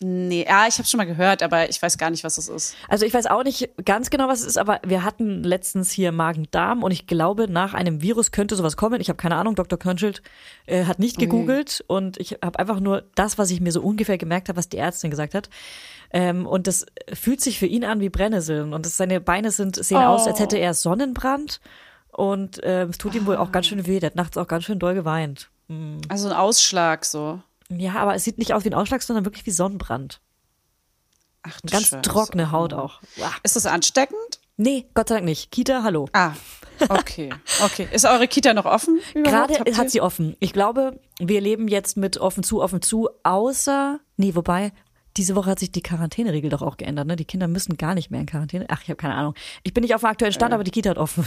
Nee, ja, ich habe schon mal gehört, aber ich weiß gar nicht, was das ist. Also ich weiß auch nicht ganz genau, was es ist, aber wir hatten letztens hier Magen-Darm und ich glaube, nach einem Virus könnte sowas kommen. Ich habe keine Ahnung, Dr. Körnschild äh, hat nicht gegoogelt und ich habe einfach nur das, was ich mir so ungefähr gemerkt habe, was die Ärztin gesagt hat. Ähm, und das fühlt sich für ihn an wie Brennnesseln und das, seine Beine sind sehen aus, als hätte er Sonnenbrand und ähm, es tut ihm wohl auch ganz schön weh. Der hat nachts auch ganz schön doll geweint. Also ein Ausschlag so. Ja, aber es sieht nicht aus wie ein Ausschlag, sondern wirklich wie Sonnenbrand. Ach, du Ganz Scheiße. trockene Haut auch. Ist das ansteckend? Nee, Gott sei Dank nicht. Kita, hallo. Ah, okay. Okay. Ist eure Kita noch offen? Gerade hat sie offen. Ich glaube, wir leben jetzt mit offen zu, offen zu, außer, nee, wobei, diese Woche hat sich die Quarantäneregel doch auch geändert, ne? Die Kinder müssen gar nicht mehr in Quarantäne. Ach, ich habe keine Ahnung. Ich bin nicht auf dem aktuellen Stand, aber die Kita hat offen.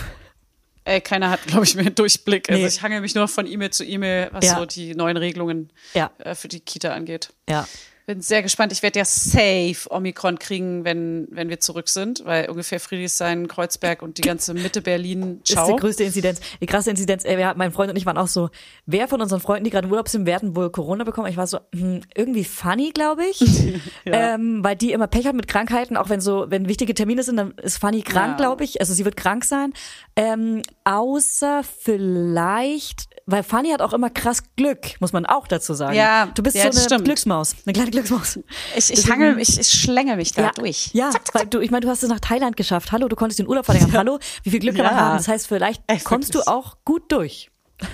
Ey, keiner hat, glaube ich, mehr einen Durchblick. Also Nee. ich hangel mich nur von E-Mail zu E-Mail, was Ja. so die neuen Regelungen Ja. äh, für die Kita angeht. Ja. Bin sehr gespannt. Ich werde ja safe Omikron kriegen, wenn, wenn wir zurück sind, weil ungefähr Friedrichshain, Kreuzberg und die ganze Mitte Berlin Ist die größte Inzidenz. Die krasse Inzidenz, ey, mein Freund und ich waren auch so, wer von unseren Freunden, die gerade im Urlaub sind, werden wohl Corona bekommen? Ich war so, hm, irgendwie funny, glaube ich. ähm, weil die immer Pech hat mit Krankheiten, auch wenn so, wenn wichtige Termine sind, dann ist Fanny krank, Ja. glaube ich. Also sie wird krank sein. Ähm, außer vielleicht, weil Fanny hat auch immer krass Glück, muss man auch dazu sagen. Ja, du bist ja, so eine stimmt. Glücksmaus, eine kleine Glücksmaus. Ich, ich hangel, ich, ich schlänge mich da ja, durch. Ja, weil du, ich meine, du hast es nach Thailand geschafft. Hallo, du konntest den Urlaub verlängern. Hallo, wie viel Glück kann man Ja. haben? Das heißt, vielleicht Ey, kommst du auch gut durch.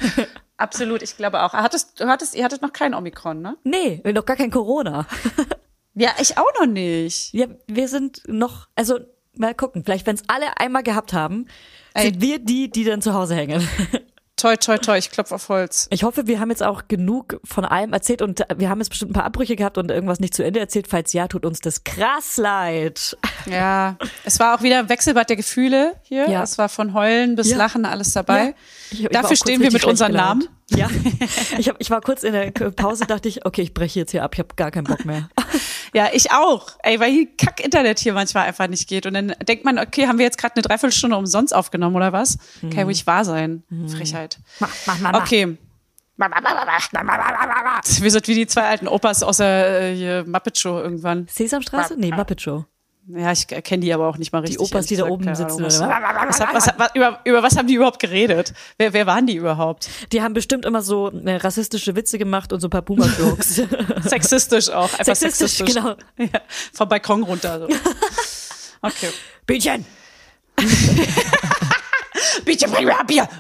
Absolut, ich glaube auch. Hattest, du hattest, ihr hattet noch kein Omikron, ne? Nee, noch gar kein Corona. Ja, ich auch noch nicht. Ja, wir sind noch, also mal gucken, vielleicht wenn es alle einmal gehabt haben, Ey. sind wir die, die dann zu Hause hängen. Toi, toi, toi, ich klopfe auf Holz. Ich hoffe, wir haben jetzt auch genug von allem erzählt und wir haben jetzt bestimmt ein paar Abbrüche gehabt und irgendwas nicht zu Ende erzählt. Falls ja, tut uns das krass leid. Ja, es war auch wieder ein Wechselbad der Gefühle hier. Ja. Es war von Heulen bis Ja. Lachen alles dabei. Ja. Ich- ich Dafür stehen wir mit unseren. Namen. Ja, ich, hab, ich war kurz in der Pause, dachte ich, okay, ich breche jetzt hier ab, ich habe gar keinen Bock mehr. Ja, ich auch. Ey, weil hier Kack-Internet hier manchmal einfach nicht geht. Und dann denkt man, okay, haben wir jetzt gerade eine Dreiviertelstunde umsonst aufgenommen oder was? Kann ja ruhig wahr sein. Frechheit. Mach, mach, mach, mach. Okay. Wir sind wie die zwei alten Opas aus der äh, Muppet Show irgendwann. Sesamstraße? Nee, Muppet Show. Ja, ich kenne die aber auch nicht mal richtig. Opas, die da oben sitzen, Was, was, was, was, über, über was haben die überhaupt geredet? Wer, wer waren die überhaupt? Die haben bestimmt immer so äh, rassistische Witze gemacht und so ein paar Puma-Jokes. Sexistisch auch. Einfach Sexistisch, sexistisch. genau. Ja, vom Balkon runter. So. Okay. Bienchen! Bitte bring mir ein Bier.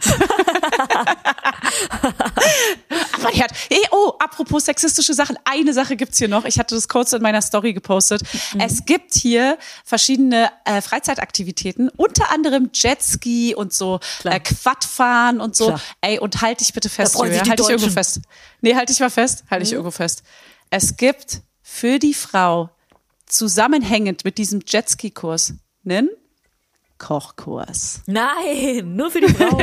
Aber die hat, hey, oh, apropos sexistische Sachen, eine Sache gibt's hier noch. Ich hatte das kurz in meiner Story gepostet. Mhm. Es gibt hier verschiedene äh, Freizeitaktivitäten, unter anderem Jetski und so Klar. äh, Quadfahren und so. Klar. Ey, und halt dich bitte fest, Julia. Halt dich irgendwo. Mhm. fest. Nee, halt dich mal fest. Halt dich irgendwo fest. Es gibt für die Frau zusammenhängend mit diesem Jetski-Kurs einen Kochkurs. Nein, nur für die Frau.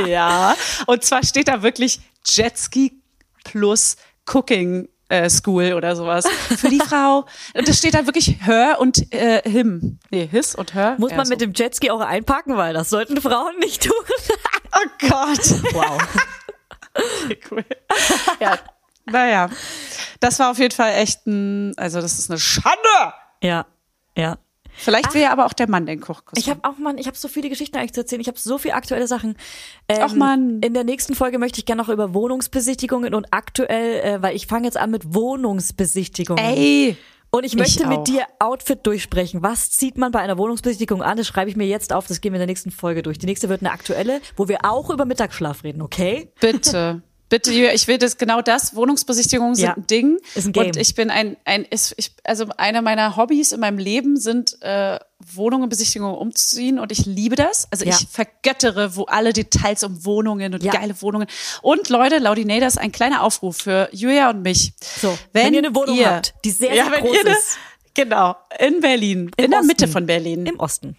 Ja, und zwar steht da wirklich Jetski plus Cooking äh, School oder sowas für die Frau. Und das steht da wirklich her und äh, him. Nee, his und her. Muss Ja, man so. mit dem Jetski auch einparken, weil das sollten Frauen nicht tun. Oh Gott. Wow. Okay, cool. Ja, naja. Das war auf jeden Fall echt ein, also das ist eine Schande. Ja, ja. Vielleicht will ja aber auch der Mann den Kochkurs. Ich habe auch, Mann, ich habe so viele Geschichten eigentlich zu erzählen. Ich habe so viele aktuelle Sachen. Ähm, Ach, Mann. In der nächsten Folge möchte ich gerne noch über Wohnungsbesichtigungen und aktuell, äh, weil ich fange jetzt an mit Wohnungsbesichtigungen. Ey. Und ich möchte Ich mit dir Outfit durchsprechen. Was zieht man bei einer Wohnungsbesichtigung an? Das schreibe ich mir jetzt auf. Das gehen wir in der nächsten Folge durch. Die nächste wird eine aktuelle, wo wir auch über Mittagsschlaf reden, okay? Bitte. Bitte, Julia, ich will das genau das. Wohnungsbesichtigungen sind Ja. ein Ding. Ist ein Game. Und ich bin ein, ein ist, ich, also einer meiner Hobbys in meinem Leben sind äh, Wohnungen, Besichtigungen umzuziehen und ich liebe das. Also Ja. ich vergöttere, wo alle Details um Wohnungen und Ja. geile Wohnungen. Und Leute, Laudinators, ein kleiner Aufruf für Julia und mich. So, wenn ihr eine Wohnung habt, die sehr, sehr wenn groß ihr eine, ist. Genau, in Berlin, Im in der Mitte von Berlin. Im Osten.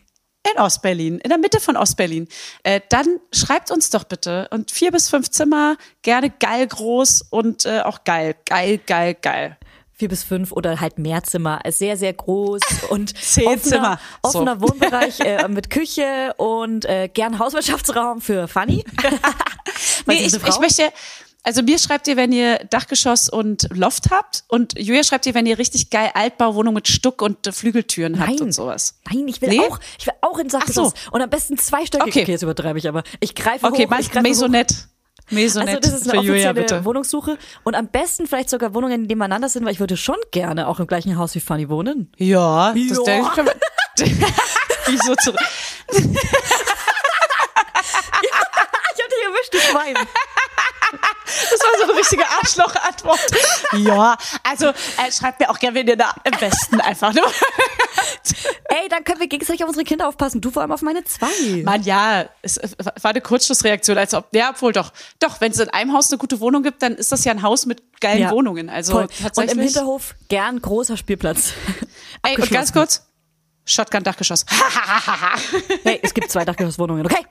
In Ostberlin, in der Mitte von Ostberlin. Äh, dann schreibt uns doch bitte. Und vier bis fünf Zimmer, gerne geil groß und äh, auch geil. Geil, geil, geil. vier bis fünf oder halt mehr Zimmer, sehr, sehr groß und Zehn offener, Zimmer. So. offener Wohnbereich äh, mit Küche und äh, gern Hauswirtschaftsraum für Fanny. Nee, ich, ich möchte, also mir schreibt ihr, wenn ihr Dachgeschoss und Loft habt und Julia schreibt ihr, wenn ihr richtig geil Altbauwohnung mit Stuck und Flügeltüren habt Nein. und sowas. Nein, ich will Nee? auch, ich will auch in Sachgeschoss. Ach so. Und am besten zweistöckig. Okay. Okay. jetzt übertreibe ich aber. Ich greife Okay, hoch. mal ich greife hoch. Maisonette. Maisonette Also das ist für eine Julia, offizielle bitte. Wohnungssuche und am besten vielleicht sogar Wohnungen, die nebeneinander sind, weil ich würde schon gerne auch im gleichen Haus wie Fanny wohnen. Ja, das Ja. denke ich. können wir- Wie so zurück. Ich hab dich erwischt, du Schwein. Das war so eine richtige Arschloch-Antwort. Ja, also äh, schreibt mir auch gerne, wenn ihr da im Westen einfach. Ne? Ey, dann können wir gegenseitig auf unsere Kinder aufpassen. Du vor allem auf meine zwei. Mann, ja, es äh, war eine Kurzschlussreaktion, als ob, ja, obwohl doch, doch, wenn es in einem Haus eine gute Wohnung gibt, dann ist das ja ein Haus mit geilen Ja. Wohnungen. Also Voll. tatsächlich. Und im Hinterhof gern großer Spielplatz. Ey, und ganz kurz, Shotgun-Dachgeschoss. Hey, es gibt zwei Dachgeschosswohnungen, okay?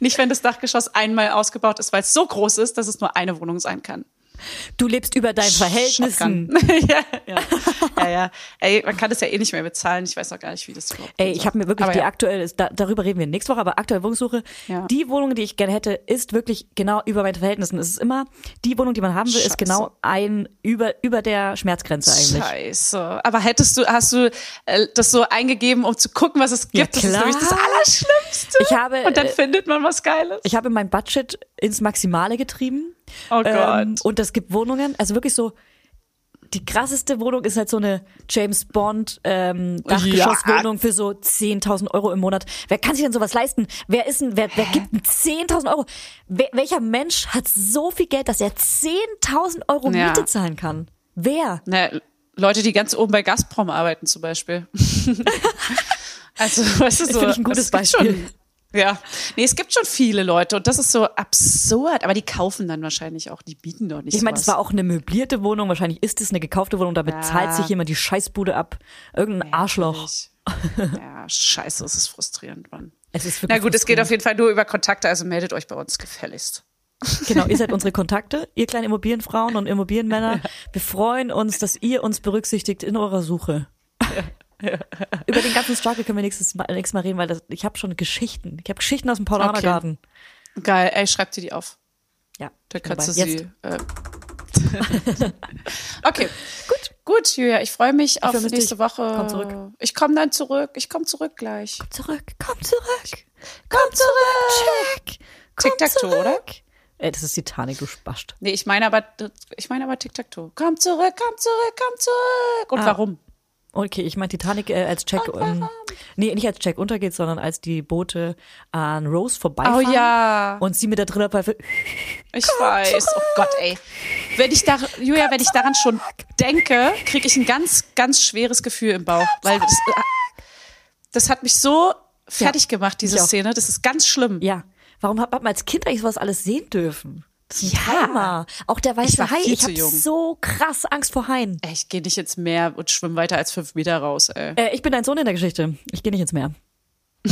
Nicht, wenn das Dachgeschoss einmal ausgebaut ist, weil es so groß ist, dass es nur eine Wohnung sein kann. Du lebst über deinen Verhältnissen. Ja, ja, ja, ja. Ey, man kann das ja eh nicht mehr bezahlen. Ich weiß auch gar nicht, wie das überhaupt Ey, ich habe mir wirklich Aber die ja. aktuelle, da, darüber reden wir nächste Woche, aber aktuelle Wohnungssuche, Ja. die Wohnung, die ich gerne hätte, ist wirklich genau über meinen Verhältnissen. Es ist immer, die Wohnung, die man haben will, ist Scheiße. genau ein, über, über der Schmerzgrenze eigentlich. Scheiße. Aber hättest du, hast du äh, das so eingegeben, um zu gucken, was es Ja, gibt? das ist nämlich das Allerschlimmste. Ich habe, Und dann äh, findet man was Geiles. Ich habe mein Budget ins Maximale getrieben. Oh Ähm, Gott. und es gibt Wohnungen, also wirklich so, die krasseste Wohnung ist halt so eine James Bond ähm, Dachgeschosswohnung für so 10.000 Euro im Monat. Wer kann sich denn sowas leisten? Wer ist denn, wer, wer gibt denn 10.000 Euro? Wer, welcher Mensch hat so viel Geld, dass er 10.000 Euro Ja. Miete zahlen kann? Wer? Na, Leute, die ganz oben bei Gazprom arbeiten zum Beispiel. also, weißt du, so. Finde ich ein gutes Beispiel. Schon, ja. Nee, es gibt schon viele Leute und das ist so absurd, aber die kaufen dann wahrscheinlich auch, die bieten doch nicht Ich meine, es war auch eine möblierte Wohnung, wahrscheinlich ist es eine gekaufte Wohnung, damit Ja. zahlt sich jemand die Scheißbude ab. Irgendein Arschloch. Natürlich. Ja, scheiße, es ist frustrierend, Mann. Es ist wirklich Na gut, es geht auf jeden Fall nur über Kontakte, also meldet euch bei uns gefälligst. Genau, ihr seid unsere Kontakte, ihr kleinen Immobilienfrauen und Immobilienmänner. Wir freuen uns, dass ihr uns berücksichtigt in eurer Suche. Über den ganzen Struggle können wir nächstes Mal, nächstes Mal reden, weil das, ich habe schon Geschichten. Ich habe Geschichten aus dem Paulanergarten. Geil, ey, schreibt dir die auf. Ja, Da ich bin kannst du sie. Äh. okay, gut. Gut, Julia, ich freue mich auf vermisse nächste dich. Woche. Komm zurück. Ich komme dann zurück. Ich komme zurück gleich. Zurück, komm zurück. Komm zurück. Check. Komm Tic-Tac-Toe, oder? Ey, das ist Titanic, du Spast. Nee, ich meine aber, ich meine aber Tic-Tac-Toe. Komm zurück, komm zurück, komm zurück. Und Ah. warum? Okay, ich meine Titanic äh, als Jack, ähm, nee, nicht als Jack untergeht, sondern als die Boote an Rose vorbeifahren. Oh ja. Und sie mit der Trillerpfeife, Ich weiß. Oh Gott, ey. Wenn ich da, Julia, wenn ich daran schon denke, kriege ich ein ganz, ganz schweres Gefühl im Bauch. Weil das, äh, das hat mich so fertig gemacht, diese. Szene. Das ist ganz schlimm. Ja. Warum hat man als Kind eigentlich sowas alles sehen dürfen? Das ist ein Ja. Trauma. Auch der Ich weiße war Hai. Ich habe so krass Angst vor Haien. Ey, ich gehe nicht ins Meer und schwimme weiter als fünf Meter raus, ey. Äh, ich bin dein Sohn in der Geschichte. Ich gehe nicht ins Meer.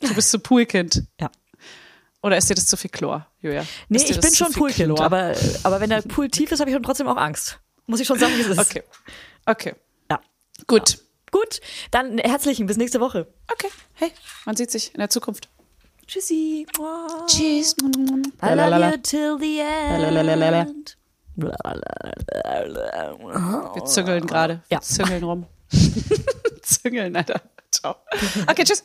Du bist so Poolkind. Ja. Oder ist dir das zu viel Chlor, Julia? Nee, ich bin schon Poolkind, Chlor? aber, aber wenn der Pool tief ist, habe ich schon trotzdem auch Angst. Muss ich schon sagen, wie es ist. Okay. Okay. Ja. Gut. Gut, dann herzlichen bis nächste Woche. Okay. Hey, man sieht sich in der Zukunft. Tschüssi. Tschüss. I love you till the end. Wir züngeln gerade. Wir Ja. züngeln rum. züngeln, Alter. Ciao. Okay, tschüss.